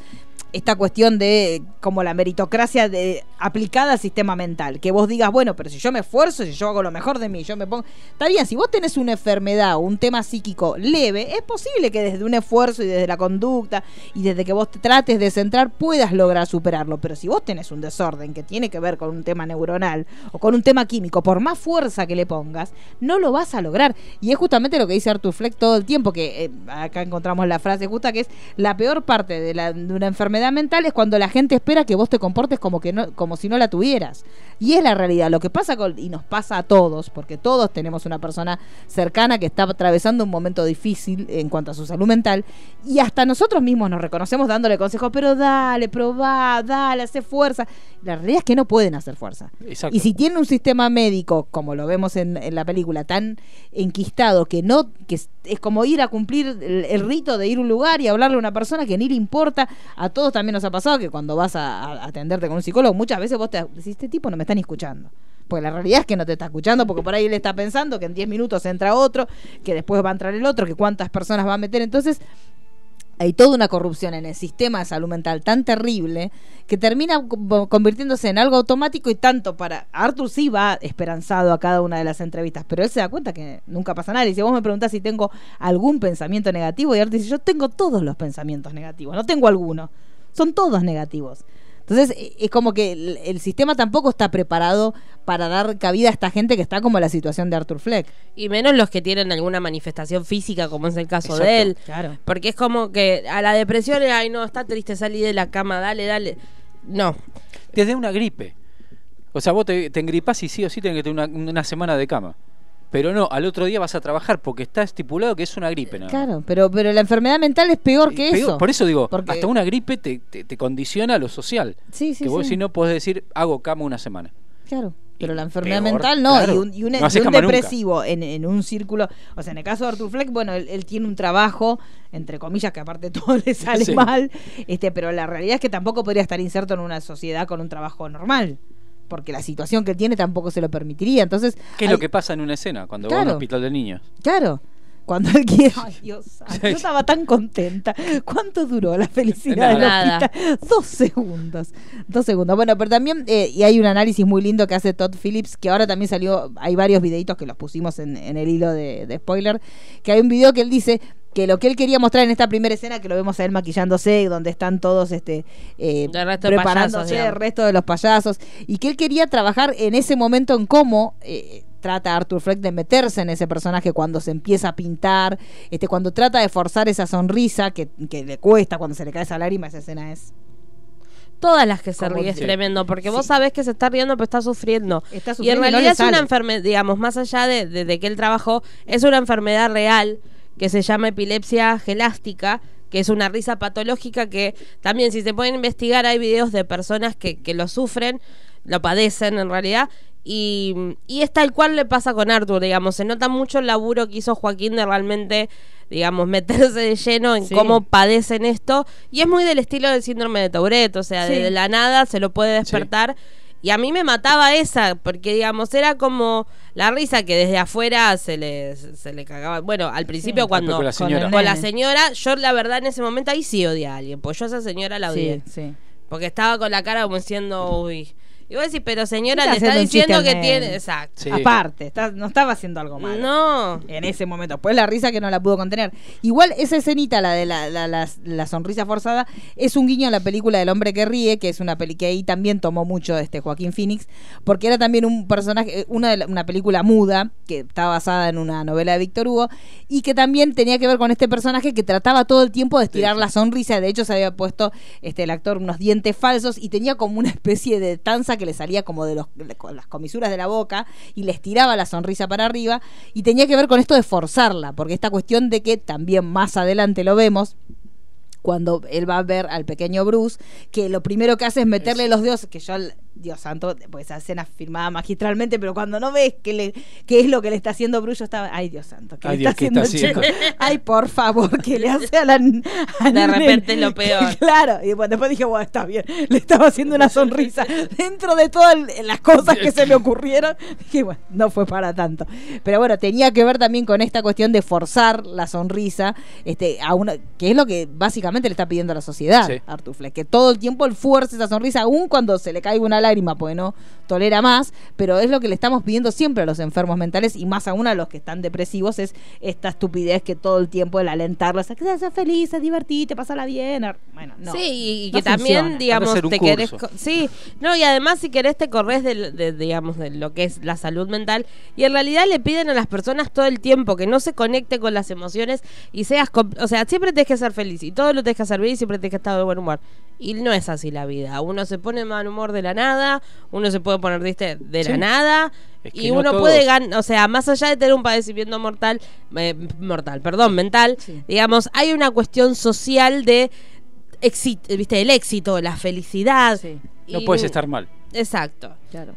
esta cuestión de como la meritocracia de, aplicada al sistema mental. Que vos digas, bueno, pero si yo me esfuerzo, si yo hago lo mejor de mí, yo me pongo... Está bien, si vos tenés una enfermedad o un tema psíquico leve, es posible que desde un esfuerzo y desde la conducta y desde que vos te trates de centrar puedas lograr superarlo. Pero si vos tenés un desorden que tiene que ver con un tema neuronal o con un tema químico, por más fuerza que le pongas, no lo vas a lograr. Y es justamente lo que dice Arthur Fleck todo el tiempo, que eh, acá encontramos la frase justa, que es la peor parte de, la- de una enfermedad mental es cuando la gente espera que vos te comportes como que no, como si no la tuvieras. Y es la realidad. Lo que pasa con, y nos pasa a todos, porque todos tenemos una persona cercana que está atravesando un momento difícil en cuanto a su salud mental, y hasta nosotros mismos nos reconocemos dándole consejos, pero dale, probá, dale, hace fuerza. La realidad es que no pueden hacer fuerza. Exacto. Y si tiene un sistema médico, como lo vemos en, en la película, tan enquistado que no, que es, es como ir a cumplir el, el rito de ir a un lugar y hablarle a una persona que ni le importa, a todos también nos ha pasado que cuando vas a, atenderte con un psicólogo, muchas veces vos te decís, este tipo no me está ni escuchando. Porque la realidad es que no te está escuchando, porque por ahí él está pensando que en 10 minutos entra otro, que después va a entrar el otro, que cuántas personas va a meter. Entonces, hay toda una corrupción en el sistema de salud mental tan terrible que termina co- convirtiéndose en algo automático y tanto para Arthur sí va esperanzado a cada una de las entrevistas, pero él se da cuenta que nunca pasa nada. Y si vos me preguntás si tengo algún pensamiento negativo, y Arthur dice, yo tengo todos los pensamientos negativos, no tengo alguno, son todos negativos. Entonces e- es como que el, el sistema tampoco está preparado para dar cabida a esta gente que está como la situación de Arthur Fleck. Y menos los que tienen alguna manifestación física, como es el caso Exacto. de él. Claro. Porque es como que a la depresión, es, ay, no, está triste, salí de la cama, dale, dale. No. Desde una gripe. O sea, vos te, te engripás y sí o sí tenés que tener una, una semana de cama. Pero no, al otro día vas a trabajar porque está estipulado que es una gripe. más. Claro, pero, pero la enfermedad mental es peor que Peor- eso. Por eso digo, Porque- hasta una gripe te, te- te condiciona lo social. Sí, sí, que vos sí. si no podés decir, hago cama una semana. Claro. Pero Y la enfermedad peor, mental no, claro. y un, y un- No y depresivo en, en un círculo, o sea, en el caso de Arthur Fleck, bueno, él, él tiene un trabajo, entre comillas, que aparte todo le sale Sí. mal, este, pero la realidad es que tampoco podría estar inserto en una sociedad con un trabajo normal. Porque la situación que tiene tampoco se lo permitiría. Entonces, ¿Qué es hay- lo que pasa en una escena cuando va a un hospital de niños? Claro. Cuando él quiere. Ay, Dios santo, Yo estaba tan contenta. ¿Cuánto duró la felicidad del Nada. hospital? Dos segundos. Dos segundos. Bueno, pero también, eh, y hay un análisis muy lindo que hace Todd Phillips, que ahora también salió. Hay varios videitos que los pusimos en, en el hilo de, de spoiler. Que hay un video que él dice que lo que él quería mostrar en esta primera escena, que lo vemos a él maquillándose, donde están todos este eh, El resto de preparándose, payasos, el resto de los payasos, y que él quería trabajar en ese momento en cómo eh, trata Arthur Fleck de meterse en ese personaje cuando se empieza a pintar, este, cuando trata de forzar esa sonrisa que, que le cuesta, cuando se le cae esa lágrima, esa escena es... Todas las que se ríe es tremendo, porque vos sabés que se está riendo, pero está sufriendo. Está y en sufriendo y no realidad es una enfermedad, digamos, más allá de, de- de que él trabajó, es una enfermedad real que se llama epilepsia gelástica, que es una risa patológica que también si se pueden investigar hay videos de personas que, que lo sufren, lo padecen en realidad. Y, y es tal cual le pasa con Arthur, digamos, se nota mucho el laburo que hizo Joaquín de realmente, digamos, meterse de lleno en Sí. cómo padecen esto. Y es muy del estilo del síndrome de Tourette, o sea, Sí. de la nada se lo puede despertar. Y a mí me mataba esa, porque digamos, era como la risa que desde afuera se le, se le cagaba. Bueno, al principio Sí. cuando Con la señora. con la señora, yo la verdad en ese momento ahí sí odié a alguien, pues yo a esa señora la odié. Sí, sí. Porque estaba con la cara como diciendo, uy. Y vos decís, pero señora, le está diciendo que tiene. Exacto. Sí. Aparte, está- no estaba haciendo algo malo. No. en ese momento. Pues la risa que no la pudo contener. Igual esa escenita, la de la, la, la- la sonrisa forzada, es un guiño a la película del hombre que ríe, que es una peli que ahí también tomó mucho este Joaquín Phoenix, porque era también un personaje, eh, una, de la- una película muda, que está basada en una novela de Víctor Hugo, y que también tenía que ver con este personaje que trataba todo el tiempo de estirar sí. la sonrisa. De hecho, se había puesto este el actor unos dientes falsos y tenía como una especie de tanza que le salía como de los, de- con las comisuras de la boca y le estiraba la sonrisa para arriba. Y tenía que ver con esto de forzarla, porque esta cuestión de que también más adelante lo vemos. Cuando él va a ver al pequeño Bruce, que lo primero que hace es meterle los dedos, que yo, Dios santo, pues esa escena filmada magistralmente, pero cuando no ves qué, le, qué es lo que le está haciendo Bruce, yo estaba, ay Dios santo, ¿qué Ay, le Dios, está ¿qué haciendo está haciendo? Ay, por favor, que le hace a la De repente nene. lo peor. Claro, y bueno, después dije, bueno, está bien, le estaba haciendo una sonrisa dentro de todas las cosas que se me ocurrieron. Dije, bueno, no fue para tanto. Pero bueno, tenía que ver también con esta cuestión de forzar la sonrisa, este, a una, que es lo que básicamente le está pidiendo a la sociedad, Sí. Artur Fleck, que todo el tiempo él fuerce esa sonrisa, aun cuando se le caiga una lágrima, porque no tolera más, pero es lo que le estamos pidiendo siempre a los enfermos mentales y más aún a los que están depresivos, es esta estupidez que todo el tiempo el alentarlos a que seas feliz, a divertirte, pasala bien. ar- Bueno, no. sí, y, no que también, digamos, que te querés. Sí, no, y además, si querés, te corres de, de, digamos, de lo que es la salud mental. Y en realidad le piden a las personas todo el tiempo que no se conecte con las emociones y seas. O sea, siempre tenés que ser feliz y todo lo tenés que hacer bien y siempre tenés que estar de buen humor. Y no es así la vida. Uno se pone mal humor de la nada, uno se puede poner triste de la Sí. nada. Es que y no uno todos. puede ganar, o sea, más allá de tener un padecimiento mortal, eh, mortal, perdón, mental, Sí. digamos, hay una cuestión social de éxito, viste, el éxito, la felicidad. Sí, No puedes estar mal. Exacto. claro.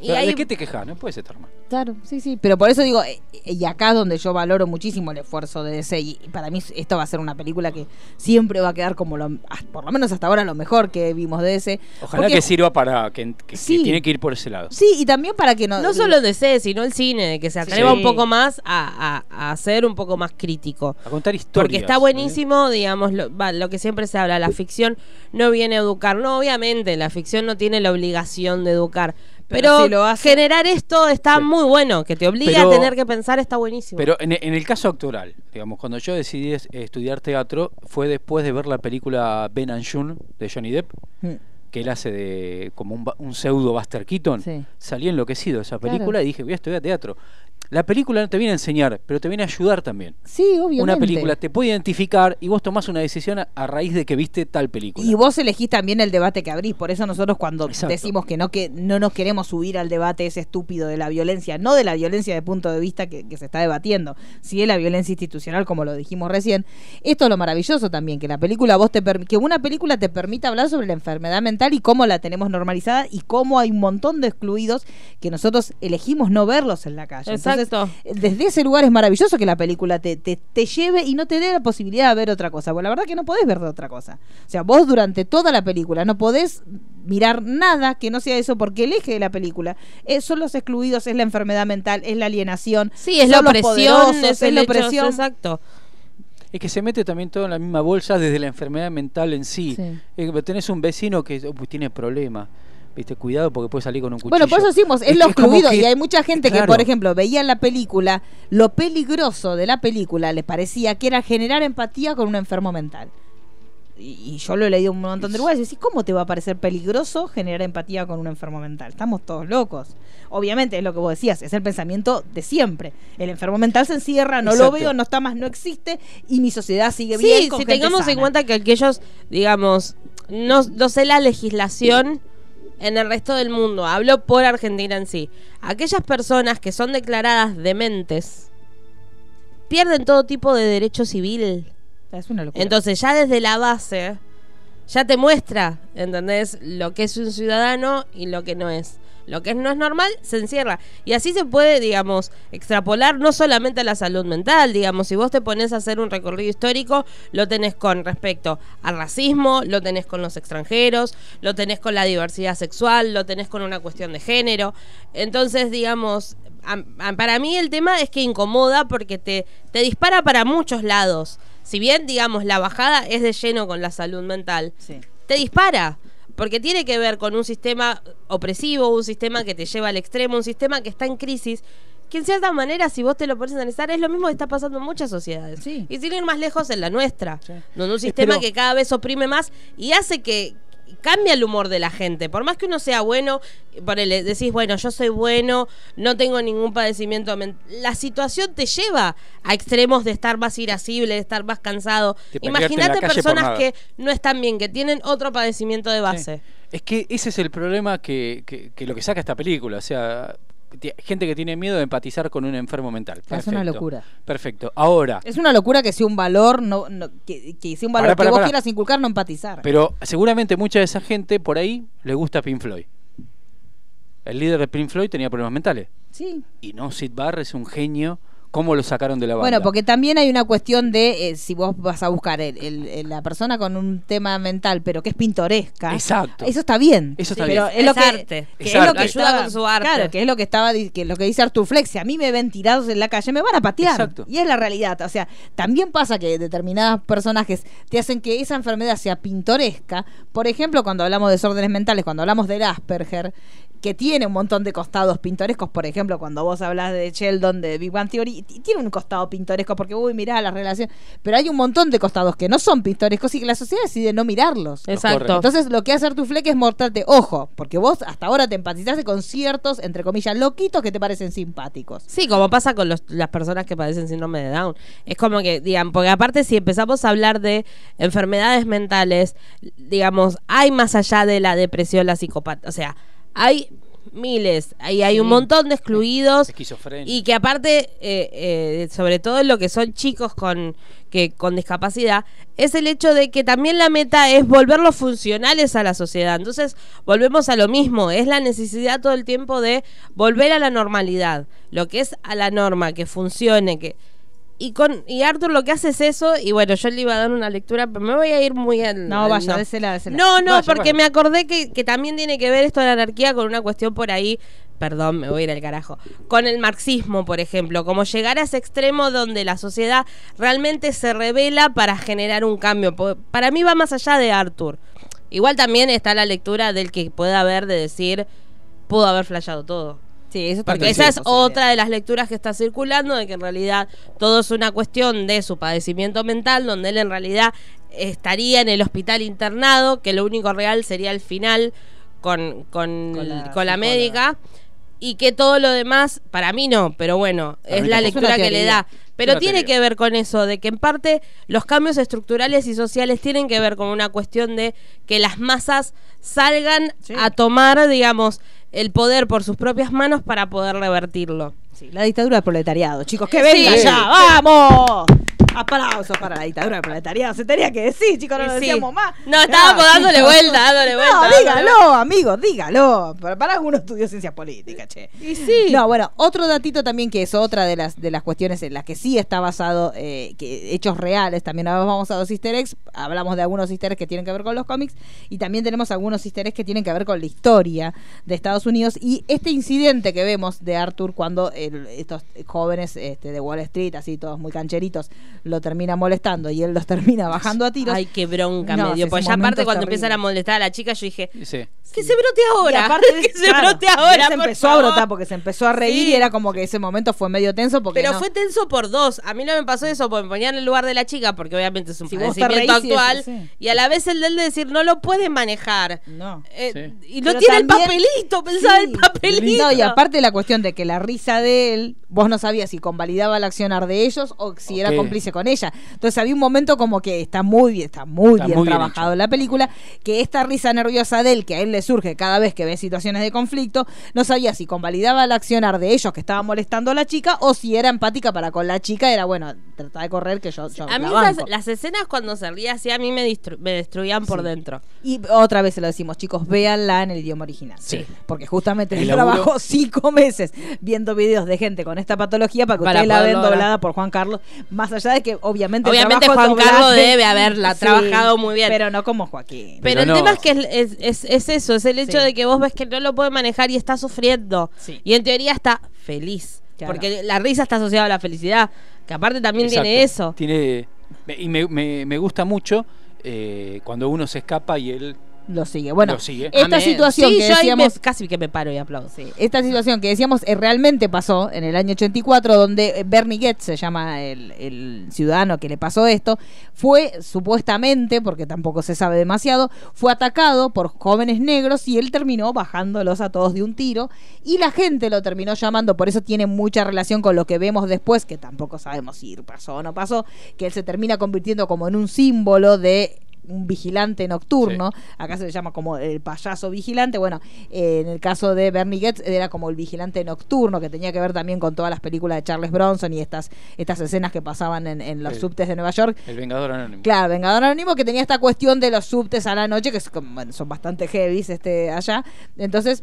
Y ¿De ahí- qué te quejas? No puedes estar mal. Claro, sí, sí, pero por eso digo, eh, y acá es donde yo valoro muchísimo el esfuerzo de DC, y para mí esto va a ser una película que siempre va a quedar como, lo, ah, por lo menos hasta ahora, lo mejor que vimos de DC. Ojalá Porque- que sirva para que, que- que Sí. tiene que ir por ese lado. Sí, y también para que no... no solo de C, sino el cine, de que se atreva Sí. un poco más a, a, a ser un poco más crítico. A contar historias. Porque está ¿eh? buenísimo, digamos, lo, va, lo que siempre se habla, la ficción no viene a educar. No, obviamente, la ficción no tiene la obligación de educar. Pero Pero, si lo hace- generar esto está Sí. muy bueno, que te obliga Pero- a tener que pensar está buenísimo. Pero en, en el caso actoral, digamos, cuando yo decidí es- estudiar teatro, fue después de ver la película Ben and June de Johnny Depp, Mm, que él hace de como un, pseudo Buster Keaton. Sí. Salí enloquecido de esa Claro. película y dije, voy a estudiar teatro. La película no te viene a enseñar, pero te viene a ayudar también. Sí, obviamente. Una película te puede identificar y vos tomás una decisión a, a raíz de que viste tal película. Y vos elegís también el debate que abrís, por eso nosotros cuando Exacto. decimos que no que no nos queremos subir al debate ese estúpido de la violencia, no de la violencia de punto de vista que, que se está debatiendo, si de la violencia institucional como lo dijimos recién, esto es lo maravilloso también, que la película vos te que una película te permita hablar sobre la enfermedad mental y cómo la tenemos normalizada y cómo hay un montón de excluidos que nosotros elegimos no verlos en la calle. Entonces, Exacto. desde ese lugar es maravilloso que la película te, te, te lleve y no te dé la posibilidad de ver otra cosa. Porque la verdad que no podés ver de otra cosa. O sea, vos durante toda la película no podés mirar nada que no sea eso, porque el eje de la película es, son los excluidos, es la enfermedad mental, es la alienación. Sí, es la opresión, es, la opresión. exacto. Es que se mete también todo en la misma bolsa desde la enfermedad mental en sí. Sí. Que tenés un vecino que oh, pues, tiene problemas. Viste, cuidado porque puede salir con un cuchillo. Bueno, por eso decimos, es, Es lo excluido. que- y hay mucha gente que, por ejemplo, veía la película, lo peligroso de la película le parecía que era generar empatía con un enfermo mental. Y, y yo lo he leído un montón de lugares y decís, ¿cómo te va a parecer peligroso generar empatía con un enfermo mental? Estamos todos locos. Obviamente, es lo que vos decías, es el pensamiento de siempre. El enfermo mental se encierra, no lo veo, no está más, no existe, y mi sociedad sigue bien. Sí, con si gente tengamos en cuenta que aquellos, digamos, no, no sé la legislación en el resto del mundo, hablo por Argentina en sí. Aquellas personas que son declaradas dementes pierden todo tipo de derecho civil. Entonces ya desde la base ya te muestra, ¿entendés? Lo que es un ciudadano y lo que no es. Lo que no es normal se encierra. Y así se puede, digamos, extrapolar no solamente a la salud mental, digamos, si vos te pones a hacer un recorrido histórico, lo tenés con respecto al racismo, lo tenés con los extranjeros, lo tenés con la diversidad sexual, lo tenés con una cuestión de género. Entonces, digamos, para mí el tema es que incomoda porque te, te dispara para muchos lados. Si bien, digamos, la bajada es de lleno con la salud mental, Sí. te dispara. Porque tiene que ver con un sistema opresivo, un sistema que te lleva al extremo, un sistema que está en crisis, que en cierta manera, si vos te lo pones a analizar, es lo mismo que está pasando en muchas sociedades. Sí. Y sin ir más lejos en la nuestra, Sí. donde un Eh, sistema pero- que cada vez oprime más y hace que cambia el humor de la gente. Por más que uno sea bueno, ponele, decís, bueno, yo soy bueno, no tengo ningún padecimiento mental. La situación te lleva a extremos de estar más irascible, de estar más cansado. Imagínate personas que no están bien, que tienen otro padecimiento de base. Sí. Es que ese es el problema que, que- que lo que saca esta película. O sea, gente que tiene miedo de empatizar con un enfermo mental. Es una locura. Perfecto. Ahora, Es una locura que sea un valor, no, no- que, que sea un valor que vos quieras inculcar, no empatizar. pero seguramente mucha de esa gente por ahí le gusta Pink Floyd. El líder de Pink Floyd tenía problemas mentales. sí. Y no, Sid Barrett es un genio. ¿Cómo lo sacaron de la banda? Bueno, porque también hay una cuestión de eh, si vos vas a buscar el- el- el- la persona con un tema mental, pero que es pintoresca. Exacto. Eso está bien. Eso está pero bien. Es lo Es que, arte. que Es es lo arte. que Ayuda estaba- con su arte. Claro, que es lo que estaba que lo que dice Artur Flex. Si a mí me ven tirados en la calle, me van a patear. Exacto. Y es la realidad. O sea, también pasa que determinados personajes te hacen que esa enfermedad sea pintoresca. Por ejemplo, cuando hablamos de desórdenes mentales, cuando hablamos del Asperger, que tiene un montón de costados pintorescos, por ejemplo, cuando vos hablas de Sheldon de Big Bang Theory, tiene un costado pintoresco porque, uy, mirá la relación. Pero hay un montón de costados que no son pintorescos y que la sociedad decide no mirarlos. Exacto. Entonces lo que hace Artur Fleck es mostrarte, ojo, porque vos hasta ahora te empatizaste con ciertos, entre comillas, loquitos que te parecen simpáticos. Sí, como pasa con los- las personas que padecen síndrome de Down. Es como que, digan, porque aparte si empezamos a hablar de enfermedades mentales, digamos, hay más allá de la depresión, la psicopatía, o sea, hay miles, hay, un montón de excluidos y que aparte, eh, eh, sobre todo en lo que son chicos con, que, con discapacidad, es el hecho de que también la meta es volverlos funcionales a la sociedad. Entonces, volvemos a lo mismo, es la necesidad todo el tiempo de volver a la normalidad, lo que es a la norma, que funcione, que... Y con y Arthur lo que hace es eso, y bueno, yo le iba a dar una lectura, pero me voy a ir muy al... No, al vaya, désela, désela. No, no, Vaya, porque vaya. me acordé que, que también tiene que ver esto de la anarquía con una cuestión por ahí, perdón, me voy a ir al carajo, con el marxismo, por ejemplo, como llegar a ese extremo donde la sociedad realmente se revela para generar un cambio. Para mí va más allá de Arthur. Igual también está la lectura del que pueda haber de decir, pudo haber flasheado todo. Sí, eso Porque también esa es otra de las lecturas que está circulando, de que en realidad todo es una cuestión de su padecimiento mental, donde él en realidad estaría en el hospital internado, que lo único real sería el final con, con, Con la con la psicóloga. médica, y que todo lo demás, para mí no, pero bueno, Para es la lectura que le da. Pero una tiene teoría. que ver con eso, de que en parte los cambios estructurales y sociales tienen que ver con una cuestión de que las masas salgan Sí. a tomar, digamos, el poder por sus propias manos para poder revertirlo. Sí, la dictadura del proletariado, chicos, que venga Sí. ya, vamos. Aplausos para la dictadura del proletariado. Se tenía que decir, chicos, no lo sí. decíamos más. No, estábamos dándole chicos. vuelta, dándole vuelta, No, dándole dígalo, amigos, dígalo. Para, para alguno estudió ciencia política, che. Y sí. No, bueno, otro datito también que es otra de las de las cuestiones en las que sí está basado, eh, que hechos reales, también ahora vamos a dos easter eggs, hablamos de algunos easter eggs que tienen que ver con los cómics y también tenemos algunos easter eggs que tienen que ver con la historia de Estados Unidos y este incidente que vemos de Arthur cuando el- estos jóvenes este, de Wall Street, así todos muy cancheritos, lo termina molestando y él los termina bajando a tiros. Ay, qué bronca No, me dio. Pues ya aparte cuando terrible. empiezan a molestar a la chica, yo dije, Sí. que se brote ahora. Y aparte, que se claro, brote ahora. Se por empezó a brotar porque se empezó a reír Sí. y era como que ese momento fue medio tenso porque Pero no- fue tenso por dos. A mí no me pasó eso, porque me ponía en el lugar de la chica, porque obviamente es un Si vos te padecimiento reís y actual. sí. Y a la vez el de él de decir, no lo puede manejar. No. Eh, Sí. Y no Pero tiene también- el papelito, pensaba Sí. el papelito. No, y aparte la cuestión de que la risa de él, vos no sabías si convalidaba el accionar de ellos o si era Ok. Con ella. Entonces había un momento como que está muy bien, está muy Está bien muy bien trabajado hecho. en la película, que esta risa nerviosa de él, que a él le surge cada vez que ve situaciones de conflicto, no sabía si convalidaba el accionar de ellos que estaban molestando a la chica o si era empática para con la chica, era bueno, trata de correr que yo, yo A mí la esas- banco. las escenas cuando se ría así a mí me, me destruían por Sí. dentro. Y otra vez se lo decimos, chicos, véanla en el idioma original. Sí. Porque justamente laburo- trabajó cinco meses viendo videos de gente con esta patología para que Para ustedes la ven doblada por Juan Carlos. Más allá de que obviamente Obviamente Juan doblaje- Carlos debe haberla trabajado muy bien. Pero no como Joaquín. Pero, Pero el no. tema es que es, es- es- es eso, es el hecho Sí. de que vos ves que no lo puede manejar y está sufriendo. Sí. Y en teoría está feliz. Claro. Porque la risa está asociada a la felicidad. Que aparte también Exacto. tiene eso. Tiene, y me, me- me gusta mucho eh, cuando uno se escapa y él Lo sigue. Bueno, Lo sigue. esta Amén. situación Sí, que me- decíamos... casi que me paro y aplaudo. Sí, esta situación que decíamos eh, realmente pasó en el año 84, donde eh, Bernie Goetz, se llama el, el ciudadano que le pasó esto, fue supuestamente, porque tampoco se sabe demasiado, fue atacado por jóvenes negros y él terminó bajándolos a todos de un tiro y la gente lo terminó llamando, por eso tiene mucha relación con lo que vemos después, que tampoco sabemos si pasó o no pasó, que él se termina convirtiendo como en un símbolo de un vigilante nocturno, acá se le llama como el payaso vigilante, bueno, eh, en el caso de Bernie Goetz era como el vigilante nocturno, que tenía que ver también con todas las películas de Charles Bronson y estas, estas escenas que pasaban en, en los El- subtes de Nueva York, el Vengador Anónimo. Claro, Vengador Anónimo que tenía esta cuestión de los subtes a la noche, que es bueno, son bastante heavies este, allá. Entonces,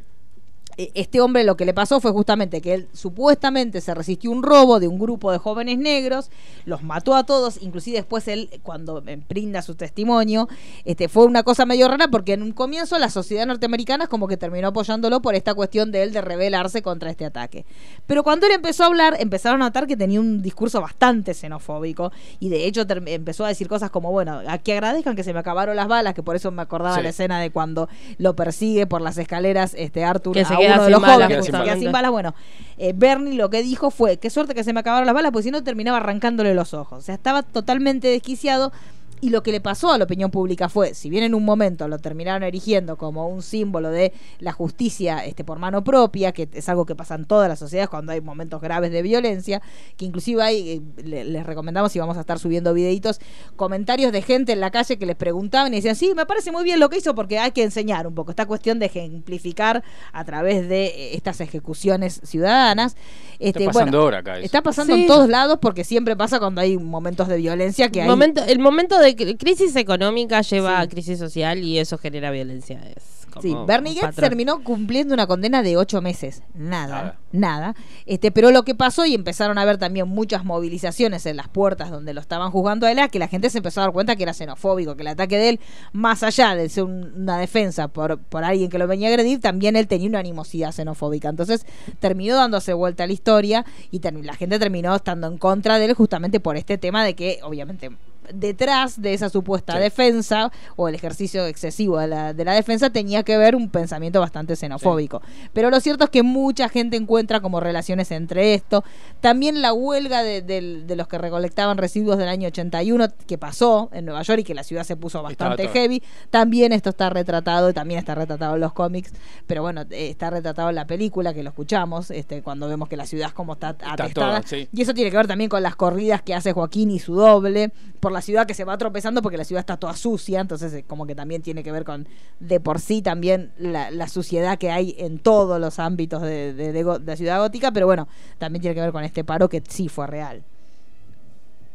este hombre lo que le pasó fue justamente que él supuestamente se resistió a un robo de un grupo de jóvenes negros, los mató a todos, inclusive después él, cuando eh, brinda su testimonio, este, fue una cosa medio rara porque en un comienzo la sociedad norteamericana es como que terminó apoyándolo por esta cuestión de él de rebelarse contra este ataque. Pero cuando él empezó a hablar, empezaron a notar que tenía un discurso bastante xenofóbico y de hecho empezó a decir cosas como, bueno, aquí agradezcan que se me acabaron las balas, que por eso me acordaba Sí. la escena de cuando lo persigue por las escaleras este Arthur Que se uno de sin los balas, jóvenes, que queda sin balas. Bueno, eh, Bernie lo que dijo fue, qué suerte que se me acabaron las balas, porque si no terminaba arrancándole los ojos. O sea, estaba totalmente desquiciado. Y lo que le pasó a la opinión pública fue, si bien en un momento lo terminaron erigiendo como un símbolo de la justicia este, por mano propia, que es algo que pasa en todas las sociedades cuando hay momentos graves de violencia, que inclusive hay, eh, le- les recomendamos y vamos a estar subiendo videitos, comentarios de gente en la calle que les preguntaban y decían, sí, me parece muy bien lo que hizo porque hay que enseñar un poco esta cuestión de ejemplificar a través de eh, estas ejecuciones ciudadanas. Este, Está pasando bueno, ahora acá. eso. Está pasando Sí. en todos lados porque siempre pasa cuando hay momentos de violencia que hay Momento, el momento de cri- crisis económica lleva Sí. a crisis social y eso genera violencia. Es como Sí, Bernie terminó cumpliendo una condena de ocho meses. Nada, Nada. Este, pero lo que pasó, y empezaron a haber también muchas movilizaciones en las puertas donde lo estaban juzgando a él, que la gente se empezó a dar cuenta que era xenofóbico, que el ataque de él, más allá de ser un- una defensa por, por alguien que lo venía a agredir, también él tenía una animosidad xenofóbica. Entonces terminó dándose vuelta a la historia y la gente terminó estando en contra de él justamente por este tema de que, obviamente, detrás de esa supuesta Sí. defensa o el ejercicio excesivo de la, de la defensa tenía que ver un pensamiento bastante xenofóbico. Pero lo cierto es que mucha gente encuentra como relaciones entre esto. También la huelga de, del- de los que recolectaban residuos del año 81 que pasó en Nueva York y que la ciudad se puso bastante heavy. También esto está retratado y también está retratado en los cómics. Pero bueno, eh, está retratado en la película que lo escuchamos este, cuando vemos que la ciudad como está atestada. sí. Y eso tiene que ver también con las corridas que hace Joaquín y su doble por la ciudad que se va tropezando porque la ciudad está toda sucia, entonces eh, como que también tiene que ver con de por sí también la, la suciedad que hay en todos los ámbitos de, de- de go- de la ciudad gótica, pero bueno, también tiene que ver con este paro que sí fue real.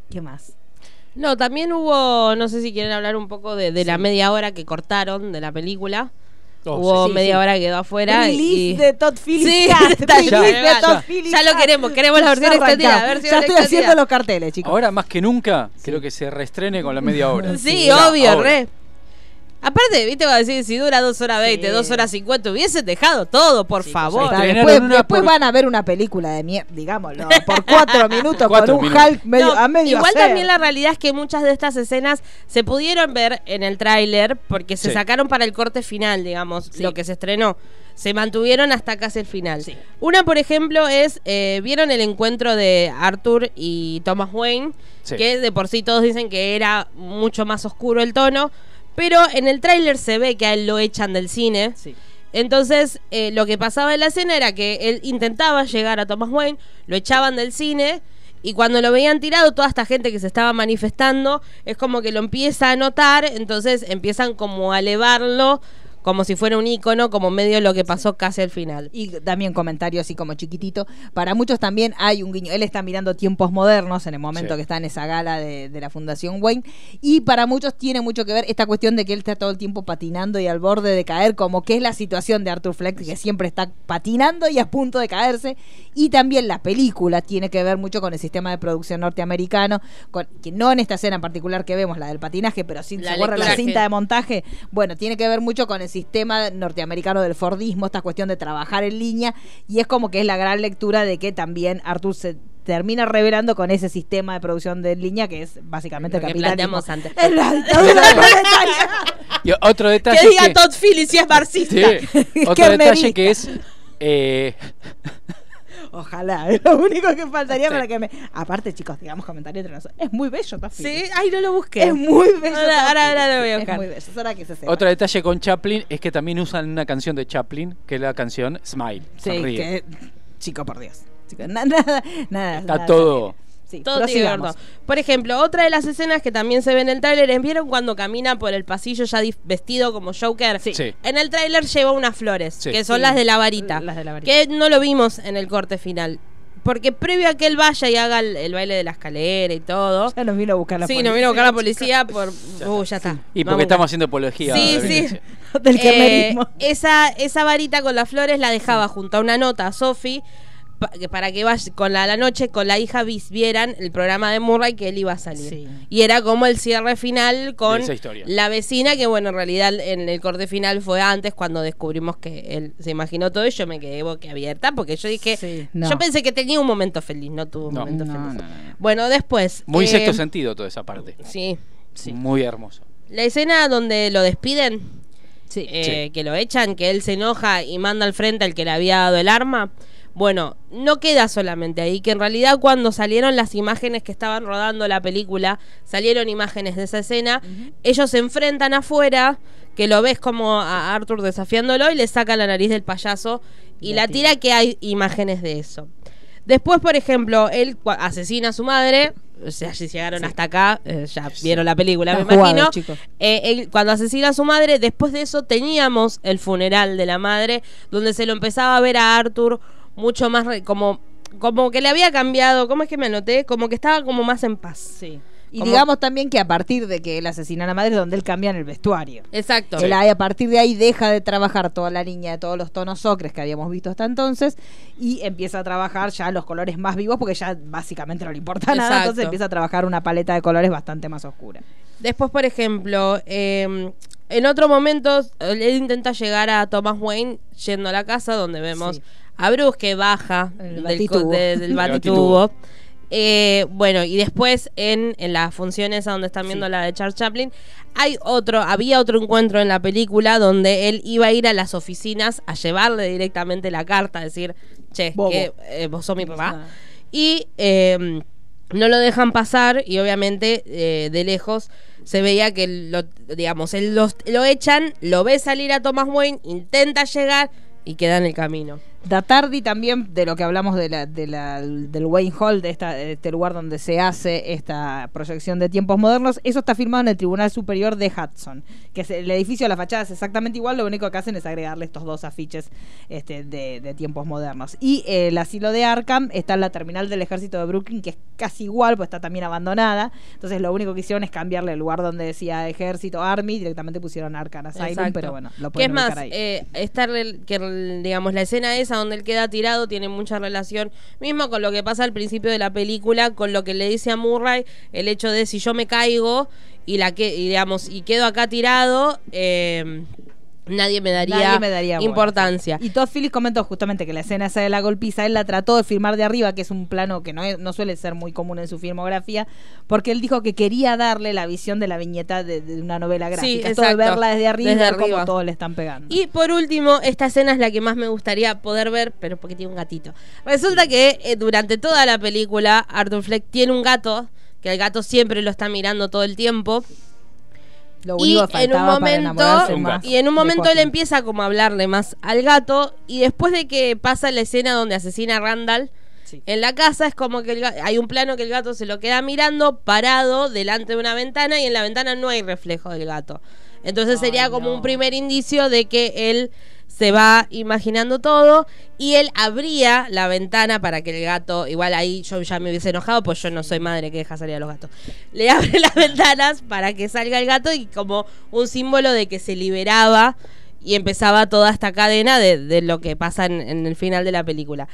¿Qué más? No, también hubo, no sé si quieren hablar un poco de, de la media hora que cortaron de la película. Oh, hubo sí, media sí. hora que quedó afuera. Release y... de Todd Phillips. Sí, está bien, de ya, Todd ya. Phillips Ya lo queremos, queremos la versión Ya extendida, versión Ya estoy extendida. haciendo los carteles, chicos. Ahora más que nunca, creo que se reestrene con la media hora. Sí, Ya, obvio, ahora. re. Aparte, viste, va a decir, si dura dos horas 20, Sí. dos horas 50, hubiesen dejado todo, por favor. Después una después por- van a ver una película de mierda, digámoslo, por cuatro minutos Cuatro con un minutos. Hulk medio, No, a medio igual hacer. también la realidad es que muchas de estas escenas se pudieron ver en el tráiler porque se Sí. sacaron para el corte final, digamos, Sí. lo que se estrenó. Se mantuvieron hasta casi el final. Una, por ejemplo, es, eh, ¿vieron el encuentro de Arthur y Thomas Wayne? Sí. Que de por sí todos dicen que era mucho más oscuro el tono, pero en el tráiler se ve que a él lo echan del cine. Sí. Entonces, eh, lo que pasaba en la escena era que él intentaba llegar a Thomas Wayne, lo echaban del cine. Y cuando lo veían tirado, toda esta gente que se estaba manifestando es como que lo empieza a notar, entonces empiezan como a elevarlo como si fuera un ícono, como medio lo que pasó casi al final. Y también comentario así como chiquitito. Para muchos también hay un guiño. Él está mirando tiempos modernos en el momento Sí. que está en esa gala de, de la Fundación Wayne. Y para muchos tiene mucho que ver esta cuestión de que él está todo el tiempo patinando y al borde de caer, como que es la situación de Arthur Fleck, que siempre está patinando y a punto de caerse. Y también la película tiene que ver mucho con el sistema de producción norteamericano, con, que no en esta escena en particular que vemos, la del patinaje, pero sí La se acuerdan la cinta de montaje. Bueno, tiene que ver mucho con el sistema norteamericano del Fordismo, esta cuestión de trabajar en línea, y es como que es la gran lectura de que también Arthur se termina revelando con ese sistema de producción de línea que es básicamente Lo el que capitalismo. planteamos antes. Es la dictadura proletaria. Y otro detalle Que diga que- Todd Phillips si es marxista. Sí. Otro Kernerista. detalle que es eh, Ojalá, es lo único que faltaría Sí. para que me... Aparte, chicos, digamos comentario entre nosotros. Es muy bello, Todd Sí, ay, no lo busqué. Es muy bello. Ahora- ahora- ahora lo voy a buscar. Es muy bello. Es hora que se sepa. otro detalle con Chaplin es que también usan una canción de Chaplin, que es la canción Smile. Sí, Sonríe. que... Chico, por Dios. Chico, na- nada, nada. Está nada todo-. Sí, Todo tiene que ver prosigamos. todo. Por ejemplo, otra de las escenas que también se ve en el tráiler es ¿vieron cuando camina por el pasillo ya vestido como Joker? Sí. Sí. En el tráiler lleva unas flores, Sí. que son Sí. las de la varita. Las de la varita. Que no lo vimos en el corte final. Porque previo a que él vaya y haga el, el baile de la escalera y todo. Ya nos vino a buscar la Sí, policía. nos vino a buscar la policía por. Uh, ya está. Y porque estamos haciendo apología. Sí, sí. Del Eh, esa, esa varita con las flores la dejaba junto a una nota a Sophie pa- para que vaya con la, la noche con la hija vieran el programa de Murray que él iba a salir. Sí. Y era como el cierre final con la vecina, que bueno, en realidad en el corte final fue antes cuando descubrimos que él se imaginó todo y yo me quedé boquiabierta porque yo dije, Sí, no. yo pensé que tenía un momento feliz, no tuvo un No. momento No, feliz. no, no, no. Bueno, después. Muy eh, sexto sentido toda esa parte. Sí. Muy hermoso. La escena donde lo despiden, Sí. eh, que lo echan, que él se enoja y manda al frente al que le había dado el arma. Bueno, no queda solamente ahí, que en realidad cuando salieron las imágenes que estaban rodando la película, salieron imágenes de esa escena, ellos se enfrentan afuera, que lo ves como a Arthur desafiándolo y le saca la nariz del payaso y La la tira que hay imágenes de eso. Después, por ejemplo, él asesina a su madre, o sea, si llegaron hasta acá, eh, ya vieron la película, me imagino. Eh, él, cuando asesina a su madre, después de eso teníamos el funeral de la madre, donde se lo empezaba a ver a Arthur mucho más re- como, como que le había cambiado, ¿cómo es que me anoté? Como que estaba como más en paz. Sí. Y Como- digamos también que a partir de que él asesina a la madre es donde él cambia en el vestuario. Exacto. Él ahí, a partir de ahí deja de trabajar toda la línea de todos los tonos ocres que habíamos visto hasta entonces y empieza a trabajar ya los colores más vivos porque ya básicamente no le importa nada, Exacto. entonces empieza a trabajar una paleta de colores bastante más oscura. Después, por ejemplo, eh, en otro momento, él intenta llegar a Thomas Wayne yendo a la casa donde vemos Sí. A Bruce que baja El del, batitubo. del El batitubo. Eh, bueno, y después en, en las funciones a donde están viendo la de Charles Chaplin, hay otro, había otro encuentro en la película donde él iba a ir a las oficinas a llevarle directamente la carta, a decir, che, Bobo. que eh, vos sos mi papá. Ah. Y eh, no lo dejan pasar y obviamente eh, de lejos se veía que lo, digamos, él los- lo echan, lo ve salir a Thomas Wayne, intenta llegar y queda en el camino. Da Tardi también, de lo que hablamos de la, de la- del Wayne Hall, de, esta, de este lugar donde se hace esta proyección de tiempos modernos, eso está firmado en el Tribunal Superior de Hudson, que es el edificio, la fachada es exactamente igual, lo único que hacen es agregarle estos dos afiches este, de, de tiempos modernos. Y eh, el asilo de Arkham está en la terminal del ejército de Brooklyn, que es casi igual, pues está también abandonada, entonces lo único que hicieron es cambiarle el lugar donde decía ejército, Army, directamente pusieron Arkham Asylum, Exacto. pero bueno, lo que es pueden más, ahí. eh, esta rel- que digamos la escena esa donde él queda tirado tiene mucha relación, mismo con lo que pasa al principio de la película, con lo que le dice a Murray, el hecho de si yo me caigo y la que digamos y quedo acá tirado, eh, nadie me daría, Nadie me daría importancia. sí. Y Todd Phillips comentó justamente que la escena esa de la golpiza, él la trató de filmar de arriba, que es un plano que no, es- no suele ser muy común en su filmografía, porque él dijo que quería darle la visión de la viñeta de, de una novela gráfica. De exacto. verla desde arriba y Desde cómo arriba. todos le están pegando. Y por último, esta escena es la que más me gustaría poder ver, pero porque tiene un gatito. Resulta que eh, durante toda la película, Arthur Fleck tiene un gato, que el gato siempre lo está mirando todo el tiempo. Lo Y único que en un momento, y en un momento él empieza como a hablarle más al gato, y después de que pasa la escena donde asesina a Randall, Sí. en la casa es como que el hay un plano que el gato se lo queda mirando parado delante de una ventana y en la ventana no hay reflejo del gato. Entonces Ay, sería como no. un primer indicio de que él se va imaginando todo y él abría la ventana para que el gato, igual ahí yo ya me hubiese enojado, pues yo no soy madre que deja salir a los gatos. Le abre las ventanas para que salga el gato y como un símbolo de que se liberaba y empezaba toda esta cadena de, de lo que pasa en, en el final de la película.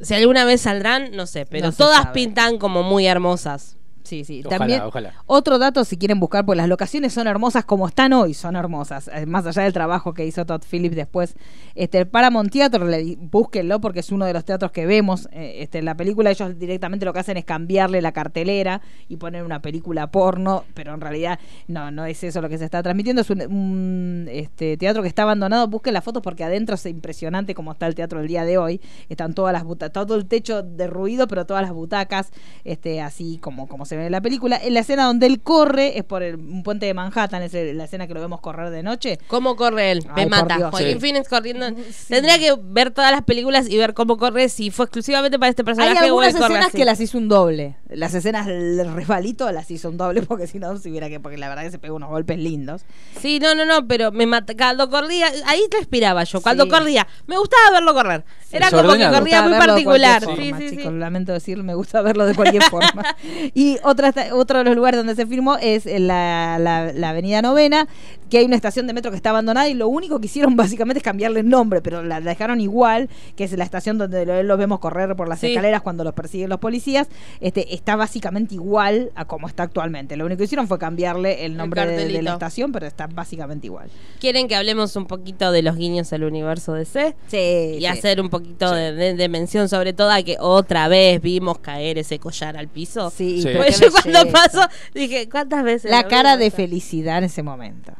Si alguna vez saldrán, no sé, pero No todas sabe. pintan como muy hermosas. Sí, sí. Ojalá, También, ojalá. otro dato, si quieren buscar, pues las locaciones son hermosas como están hoy, son hermosas. Eh, Más allá del trabajo que hizo Todd Phillips después. Este, el Paramount Theater, le búsquenlo porque es uno de los teatros que vemos eh, este, en la película. Ellos directamente lo que hacen es cambiarle la cartelera y poner una película porno, pero en realidad no, no es eso lo que se está transmitiendo. Es un, un, este, teatro que está abandonado. Busquen las fotos porque adentro es impresionante como está el teatro el día de hoy. Están todas las butacas, todo el techo derruido, pero todas las butacas, este, así como, como se ve en la película. En la escena donde él corre es por el- un puente de Manhattan, es el- la escena que lo vemos correr de noche. ¿Cómo corre él? Ay, Me mata. Dios. Joaquín Sí. Phoenix corriendo. Sí. Tendría que ver todas las películas y ver cómo corre. Si fue exclusivamente para este personaje Hay o él algunas corre escenas así. que las hizo un doble. Las escenas del resbalito las hizo un doble porque si no se hubiera que porque la verdad que se pegó unos golpes lindos. Sí, no, no, no, pero me mata. Cuando corría, ahí respiraba yo. Cuando Sí. corría, me gustaba verlo correr. Era como que corría muy particular. cualquier Sí, forma, sí, chicos, sí. lamento decirlo, me gusta verlo de cualquier forma. Y otra, otro de los lugares donde se filmó es en la, la- la Avenida Novena, que hay una estación de metro que está abandonada y lo único que hicieron básicamente es cambiarle el nombre, pero la dejaron igual, que es la estación donde lo- los vemos correr por las Sí. escaleras cuando los persiguen los policías. Este, está básicamente igual a como está actualmente. Lo único que hicieron fue cambiarle el nombre de, de la estación, pero está básicamente igual. ¿Quieren que hablemos un poquito de los guiños al universo DC? Sí, Y hacer un poquito de, de- de mención sobre todo a que otra vez vimos caer ese collar al piso. Sí, Pues yo cuando pasó dije, ¿cuántas veces? La lo cara de felicidad en ese momento.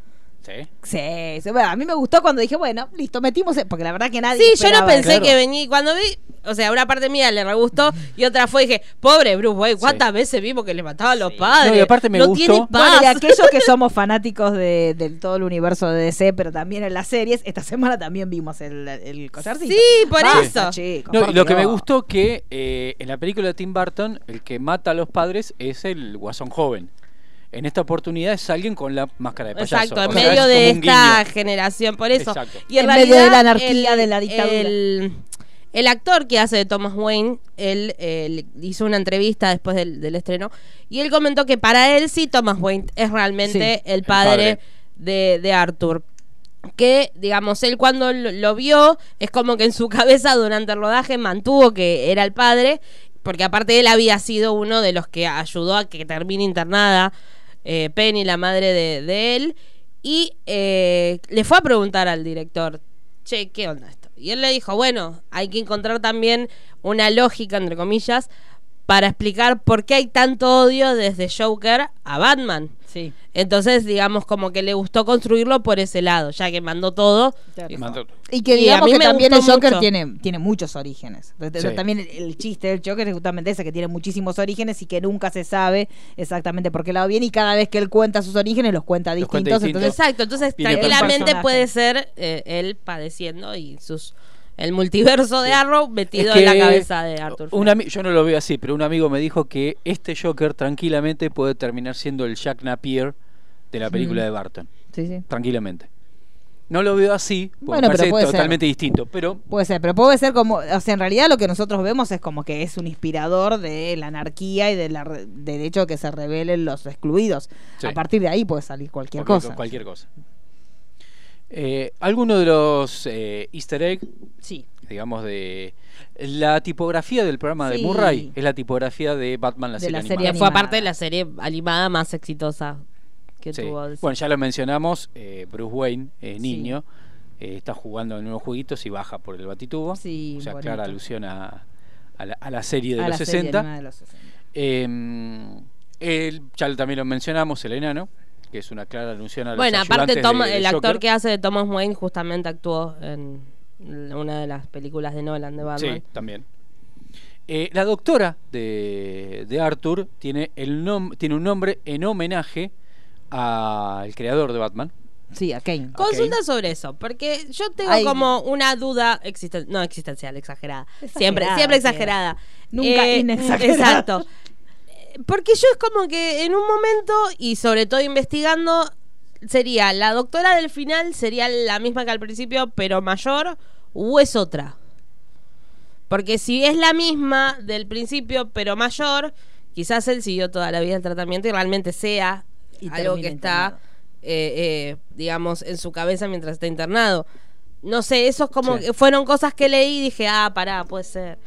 Sí. Sí, sí, bueno, a mí me gustó cuando dije, bueno, listo, metimos, e-", porque la verdad que nadie. Sí, yo no pensé que venía. Cuando vi, o sea, una parte mía le re gustó y otra fue dije, pobre Bruce Wayne, ¿cuántas Sí. veces vimos que le mataban a los padres? No, y aparte me no gustó- tiene paz. Bueno, y aquellos que somos fanáticos de, de todo el universo de DC, pero también en las series, esta semana también vimos el, el collarcito. Sí, por Basta, eso. chicos, No, por y lo que me gustó que eh, en la película de Tim Burton, el que mata a los padres es el guasón joven. En esta oportunidad es alguien con la máscara de payaso. Exacto, en O sea, medio es de esta guiño. generación, por eso. Exacto. Y en, En medio de la anarquía de la dictadura. El, el actor que hace de Thomas Wayne, él, eh, hizo una entrevista después del, del estreno y él comentó que para él sí Thomas Wayne es realmente Sí, el padre. De, de Arthur. Que, digamos, él cuando lo, lo vio, es como que en su cabeza durante el rodaje mantuvo que era el padre, porque aparte él había sido uno de los que ayudó a que termine internada eh, Penny, la madre de, de él, y eh, le fue a preguntar al director, che, ¿qué onda esto? Y él le dijo, bueno, hay que encontrar también una lógica, entre comillas, para explicar por qué hay tanto odio desde Joker a Batman. Sí. Entonces, digamos, como que le gustó construirlo por ese lado, ya que mandó todo. Claro. dijo, Mandó- Y que Y a digamos mí que me también el Joker mucho. tiene, tiene muchos orígenes. Entonces, Sí. También el, el chiste del Joker es justamente ese, que tiene muchísimos orígenes y que nunca se sabe exactamente por qué lado viene. Y cada vez que él cuenta sus orígenes, los cuenta Los distintos. cuenta distintos. Entonces, Exacto, entonces tranquilamente puede ser eh, él padeciendo y sus El multiverso de Arrow metido Es en la cabeza de Arthur. un yo no lo veo así, pero un amigo me dijo que este Joker tranquilamente puede terminar siendo el Jack Napier de la película Mm. de Barton. Sí, sí. Tranquilamente. No lo veo así, porque Bueno, me pero parece puede ser. totalmente distinto. Pero Puede ser, pero puede ser como, o sea, en realidad lo que nosotros vemos es como que es un inspirador de la anarquía y de la re- del hecho de que se rebelen los excluidos. Sí. A partir de ahí puede salir cualquier cualquier, cosa. cualquier cosa. Eh, ¿Alguno de los eh, easter egg, Sí. digamos, de la tipografía del programa de. Murray? Es la tipografía de Batman, la De serie la animada. serie fue aparte de la serie animada más exitosa que Sí. tuvo. Bueno, ya lo mencionamos, eh, Bruce Wayne, eh, Sí. niño, eh, está jugando en unos jueguitos y baja por el batitubo. Sí, o sea, bonito. clara alusión a, a la, a la serie de A los la serie 60. animada de los 60. Eh, él, ya también lo mencionamos, el enano, que es una clara alusión a los Bueno, aparte ayudantes Tom- de- de el actor que hace de Thomas Wayne justamente actuó en una de las películas de Nolan de Batman. Sí, también. Eh, la doctora de, de Arthur tiene, el nom- tiene un nombre en homenaje al creador de Batman. Sí, a Kane. Consulta sobre eso, porque yo tengo Ay. como una duda existen no existencial, exagerada. Exagerada, siempre, siempre exagerada. Nunca inexagerada. Exacto. Porque yo es como que en un momento, y sobre todo investigando, sería la doctora del final, sería la misma que al principio, pero mayor, o es otra. Porque si es la misma del principio, pero mayor, quizás él siguió toda la vida el tratamiento y realmente sea Y algo que está, eh, eh, digamos, en su cabeza mientras está internado. No sé, eso es como Sí. que fueron cosas que leí y dije, ah, pará, puede ser.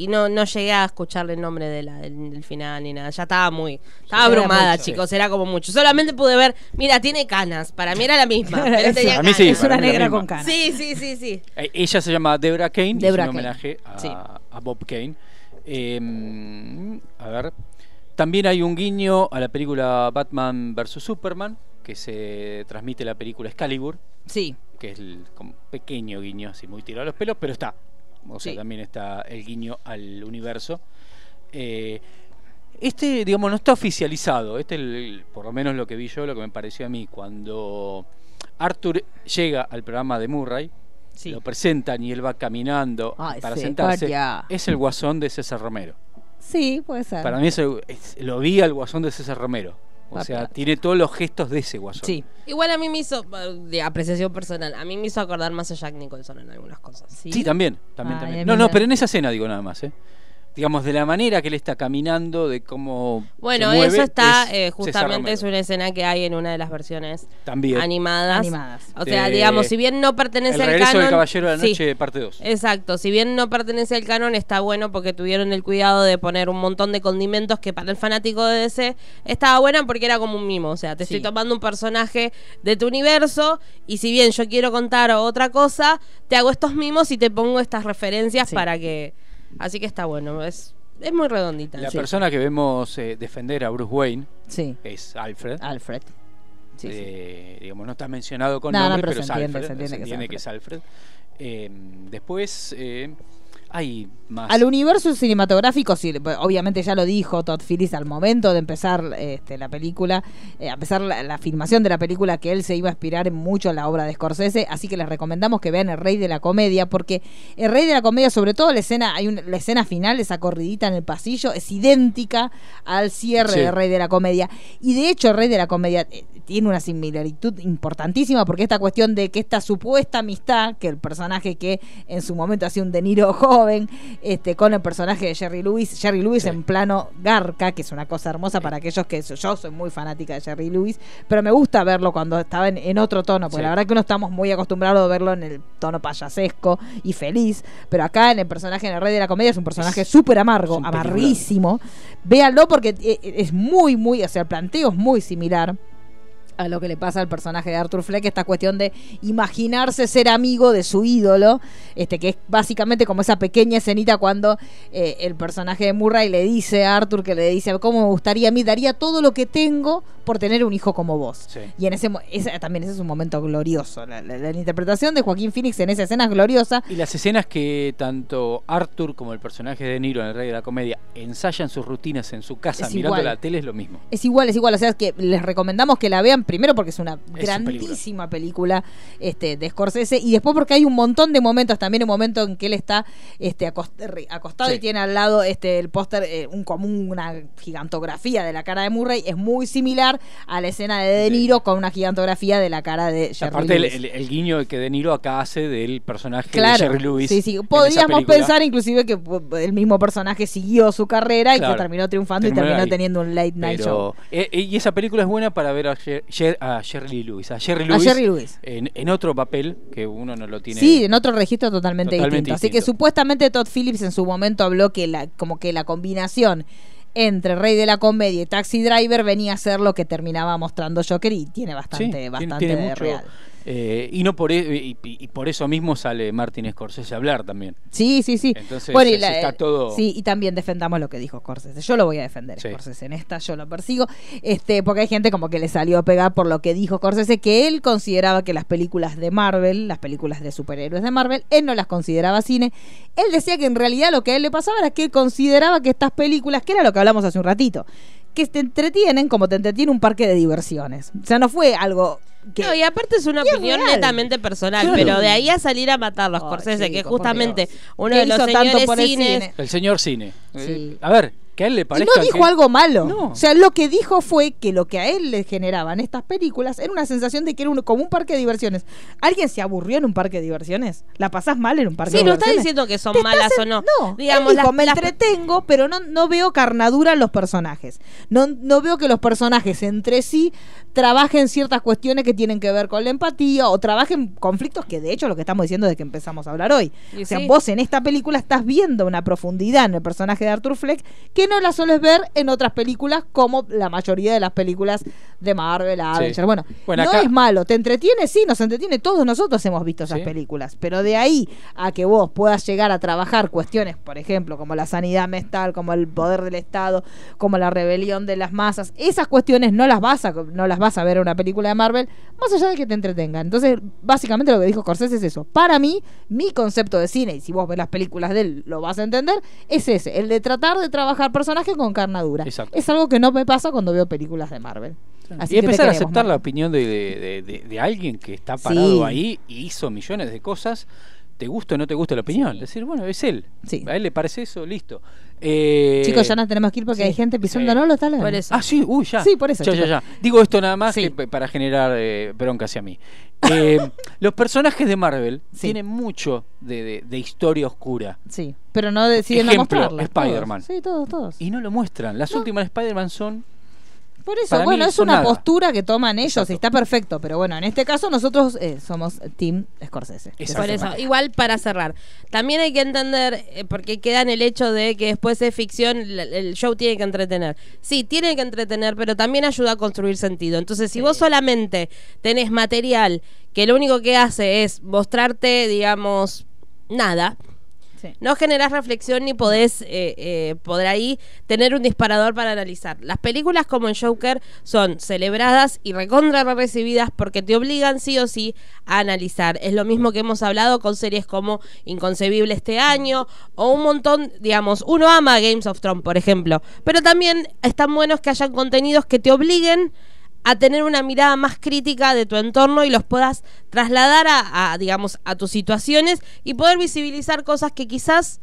Y no, no llegué a escucharle el nombre de la, del, del final ni nada. Ya estaba muy. Estaba Era abrumada, mucho. chicos. Era como mucho. Solamente pude ver. Mira, tiene canas. Para mí era la misma. pero Eso, tenía a mí sí, canas. es una negra con canas. Sí, sí, sí, sí. Eh, ella se llama Debra Kane, y es un Kane. homenaje a, Sí. a Bob Kane. Eh, a ver, también hay un guiño a la película Batman vs Superman, que se transmite la película Excalibur, Sí. que es el como pequeño guiño, así muy tirado a los pelos, pero está. O sea, Sí. también está el guiño al universo. Eh, este, digamos, no está oficializado. Este, es el- por lo menos lo que vi yo, lo que me pareció a mí, cuando Arthur llega al programa de Murray, Sí. lo presentan y él va caminando para sí, sentarse. Es el guasón de César Romero. Sí, puede ser. Para mí es el- es- lo vi al guasón de César Romero. O sea, tiene todos los gestos de ese guasón. Sí. Igual a mí me hizo, de apreciación personal, a mí me hizo acordar más a Jack Nicholson en algunas cosas. Sí. Sí, también, también, Ay, también. No, no, pero en esa escena digo nada más, ¿eh? Digamos, de la manera que él está caminando, de cómo. Bueno, se mueve, eso está, es eh, justamente es una escena que hay en una de las versiones También. animadas. Animadas. O sea, De- digamos, si bien no pertenece El al regreso canon. del Caballero de la sí, Noche, parte 2. Exacto, si bien no pertenece al canon, está bueno porque tuvieron el cuidado de poner un montón de condimentos que para el fanático de DC estaba buena porque era como un mimo. O sea, te Sí. estoy tomando un personaje de tu universo y si bien yo quiero contar otra cosa, te hago estos mimos y te pongo estas referencias Sí. para que. Así que está bueno, es, es muy redondita. La sí. persona que vemos eh, defender a Bruce Wayne Sí. es Alfred. Alfred. Sí, sí. Eh, digamos, no está mencionado con No, no, nombre, pero pero, se es entiende, Alfred. se entiende que es que es Alfred. Eh, después eh, hay más. Al universo cinematográfico, sí, obviamente ya lo dijo Todd Phillips al momento de empezar este, la película, eh, a empezar la, la filmación de la película, que él se iba a inspirar mucho en la obra de Scorsese, así que les recomendamos que vean El Rey de la Comedia, porque El Rey de la Comedia, sobre todo la escena, hay una- la escena final, esa corridita en el pasillo, es idéntica al cierre Sí. de Rey de la Comedia. Y de hecho, El Rey de la Comedia eh, tiene una similaritud importantísima, porque esta cuestión de que esta supuesta amistad, que el personaje que en su momento hacía un De Niro joven, este, con el personaje de Jerry Lewis, Jerry Lewis Sí. en plano garca, que es una cosa hermosa para aquellos que yo soy muy fanática de Jerry Lewis, pero me gusta verlo cuando estaba en, en otro tono, porque Sí. la verdad que uno estamos muy acostumbrados a verlo en el tono payasesco y feliz, pero acá en el personaje en el Rey de la Comedia es un personaje súper amargo, amarrísimo. Véanlo porque eh, es muy, muy, o sea, el planteo es muy similar a lo que le pasa al personaje de Arthur Fleck, esta cuestión de imaginarse ser amigo de su ídolo, este que es básicamente como esa pequeña escenita cuando eh, el personaje de Murray le dice a Arthur que le dice, ¿cómo me gustaría a mí? Daría todo lo que tengo por tener un hijo como vos. Sí. Y en ese, ese también ese es un momento glorioso. La, la- la interpretación de Joaquín Phoenix en esa escena es gloriosa. Y las escenas que tanto Arthur como el personaje de Niro en El Rey de la Comedia ensayan sus rutinas en su casa Es mirando igual. la tele es lo mismo. Es igual, es igual. O sea, es que les recomendamos que la vean primero porque es una un grandísima película este, de Scorsese y después porque hay un montón de momentos, también un momento en que él está este, acost- acostado Sí. y tiene al lado este, el póster, eh, un, como una gigantografía de la cara de Murray. Es muy similar a la escena de De Sí. Niro con una gigantografía de la cara de Jerry Aparte el, Lewis. el- el guiño que De Niro acá hace del personaje Claro, de Jerry Lewis. sí, sí. Podríamos pensar inclusive que el mismo personaje siguió su carrera y que terminó triunfando Terminó y terminó ahí. teniendo un late night show. Pero, eh, eh, y esa película es buena para ver a, Jer- Jer- a Jerry Lewis, a Jerry A Lewis, Jerry Lewis. En, en otro papel que uno no lo tiene. Sí, en otro registro totalmente, Totalmente distinto. Así que supuestamente Todd Phillips en su momento habló que la, como que la combinación entre Rey de la Comedia y Taxi Driver venía a ser lo que terminaba mostrando Joker y tiene Sí, bastante, tiene- bastante tiene de mucho, real. Eh, y no por e- y, y- por eso mismo sale Martin Scorsese a hablar también. Sí, sí, sí. Entonces, bueno, y es- la- está todo- Sí, y también defendamos lo que dijo Scorsese. Yo lo voy a defender, Sí. Scorsese. En esta yo lo persigo. Este, porque hay gente como que le salió a pegar por lo que dijo Scorsese, que él consideraba que las películas de Marvel, las películas de superhéroes de Marvel, él no las consideraba cine. Él decía que en realidad lo que a él le pasaba era que él consideraba que estas películas, que era lo que hablamos hace un ratito, que te entretienen como te entretiene un parque de diversiones. O sea, no fue algo que... No, y aparte es una es opinión netamente personal, Claro. pero de ahí a salir a matar los Scorsese, que justamente uno ¿Qué de los señores por el cines cine? El señor cine. Sí. Eh, a ver, que a él le Y no dijo que- algo malo. No. O sea, lo que dijo fue que lo que a él le generaban estas películas era una sensación de que era un- como un parque de diversiones. ¿Alguien se aburrió en un parque de diversiones? ¿La pasás mal en un parque Sí, de no está diversiones? diciendo que son malas en- o no. No, Digamos, él dijo, las- me las- entretengo, pero no, no veo carnadura en los personajes. No, no veo que los personajes entre sí trabajen ciertas cuestiones que tienen que ver con la empatía o trabajen conflictos que de hecho lo que estamos diciendo desde que empezamos a hablar hoy. Y o sea, sí. vos en esta película estás viendo una profundidad en el personaje de Arthur Fleck que no la sueles ver en otras películas como la mayoría de las películas de Marvel, Avengers. Bueno, Bueno, no acá- es malo, te entretiene, sí, nos entretiene, todos nosotros hemos visto esas Sí. películas, pero de ahí a que vos puedas llegar a trabajar cuestiones, por ejemplo, como la sanidad mental, como el poder del Estado, como la rebelión de las masas, esas cuestiones no las vas a no las vas a ver en una película de Marvel, más allá de que te entretengan. Entonces, básicamente lo que dijo Corsés es eso. Para mí, mi concepto de cine, y si vos ves las películas de él, lo vas a entender, es ese, el de tratar de trabajar personajes con carnadura. Exacto. Es algo que no me pasa cuando veo películas de Marvel. Así y empezar a aceptar la opinión de, de- de- de alguien que está parado Sí. ahí y hizo millones de cosas, te gusta o no te gusta la opinión. Decir, bueno, es él. Sí. A él le parece eso, listo. Eh, Chicos, ya nos tenemos que ir porque sí, hay gente pisando, sí. ¿no? Lo está Por eso. Ah, sí, uy, ya. Sí, por eso, Ya, ya, ya. Digo esto nada más Sí. que para generar eh, bronca hacia mí. Eh, los personajes de Marvel Sí. tienen mucho de, de- de historia oscura. Sí, pero no deciden no Ejemplo, mostrarla. Spider-Man. Sí, todos, todos. Y no lo muestran. Las No. últimas de Spider-Man son. Por eso, para bueno, mí es una nada. postura que toman ellos Exacto. y está perfecto, pero bueno, en este caso nosotros eh, somos Team Scorsese. Por eso, igual para cerrar. También hay que entender, eh, porque queda en el hecho de que después es ficción, el, el show tiene que entretener. Sí, tiene que entretener, pero también ayuda a construir sentido. Entonces, si vos solamente tenés material que lo único que hace es mostrarte, digamos, nada, No generás reflexión ni podés eh, eh, poder ahí tener un disparador para analizar. Las películas como en Joker son celebradas y recontra recibidas porque te obligan sí o sí a analizar. Es lo mismo que hemos hablado con series como Inconcebible este año o un montón, digamos, uno ama Games of Thrones, por ejemplo, pero también están buenos que hayan contenidos que te obliguen a tener una mirada más crítica de tu entorno y los puedas trasladar a, a, digamos, a tus situaciones y poder visibilizar cosas que quizás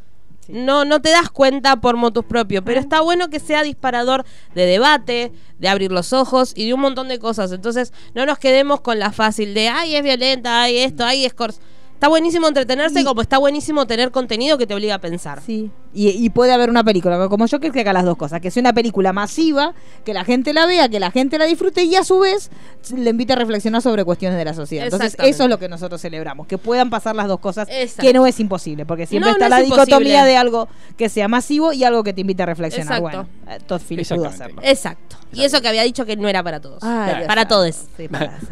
no, no te das cuenta por motus propio, pero está bueno que sea disparador de debate, de abrir los ojos y de un montón de cosas. Entonces, no nos quedemos con la fácil de, ay, es violenta, ay, esto, ay, es cor-". Está buenísimo entretenerse Y- como está buenísimo tener contenido que te obliga a pensar. Sí. Y, y puede haber una película como yo que haga las dos cosas, que sea una película masiva, que la gente la vea, que la gente la disfrute y a su vez le invite a reflexionar sobre cuestiones de la sociedad. Entonces eso es lo que nosotros celebramos, que puedan pasar las dos cosas, Exacto. que no es imposible, porque siempre No, está no la es dicotomía imposible. de algo que sea masivo y algo que te invite a reflexionar. Exacto. Bueno, eh, Todd Phillips pudo hacerlo. Exacto. Y eso que había dicho que no era para todos. Ay, para todos. Sí, para- sí.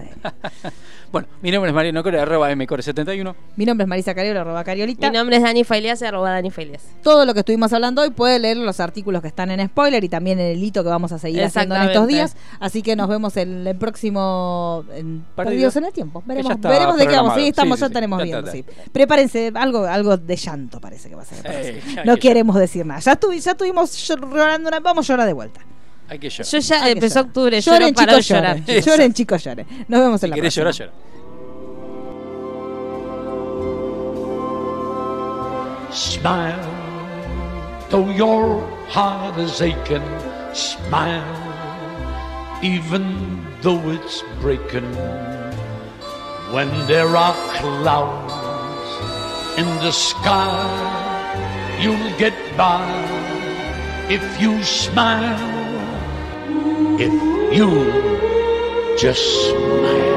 Bueno, mi nombre es Mariano Core, arroba mcore71. Mi nombre es Marisa Cariola, arroba Cariolita. Mi nombre es Dani Failias, arroba Dani Failias. Todo lo que estuvimos hablando hoy puede leer los artículos que están en spoiler y también en el hito que vamos a seguir haciendo en estos días. Así que nos vemos en el próximo en Perdidos en el Tiempo. Veremos, veremos de qué vamos. Sí, estamos, ya tenemos viendo. Sí. Prepárense, algo, algo de llanto parece que va a ser. No queremos decir nada. Ya, ya estuvimos llorando una, vamos a llorar de vuelta. Hay que llorar. Yo ya empezó octubre, lloren, chicos, llorar. Lloren, chicos, lloren. Nos vemos en la próxima. llorar, llorar. Smile, though your heart is aching. Smile, even though it's breaking. When there are clouds in the sky, you'll get by if you smile. If you just smile.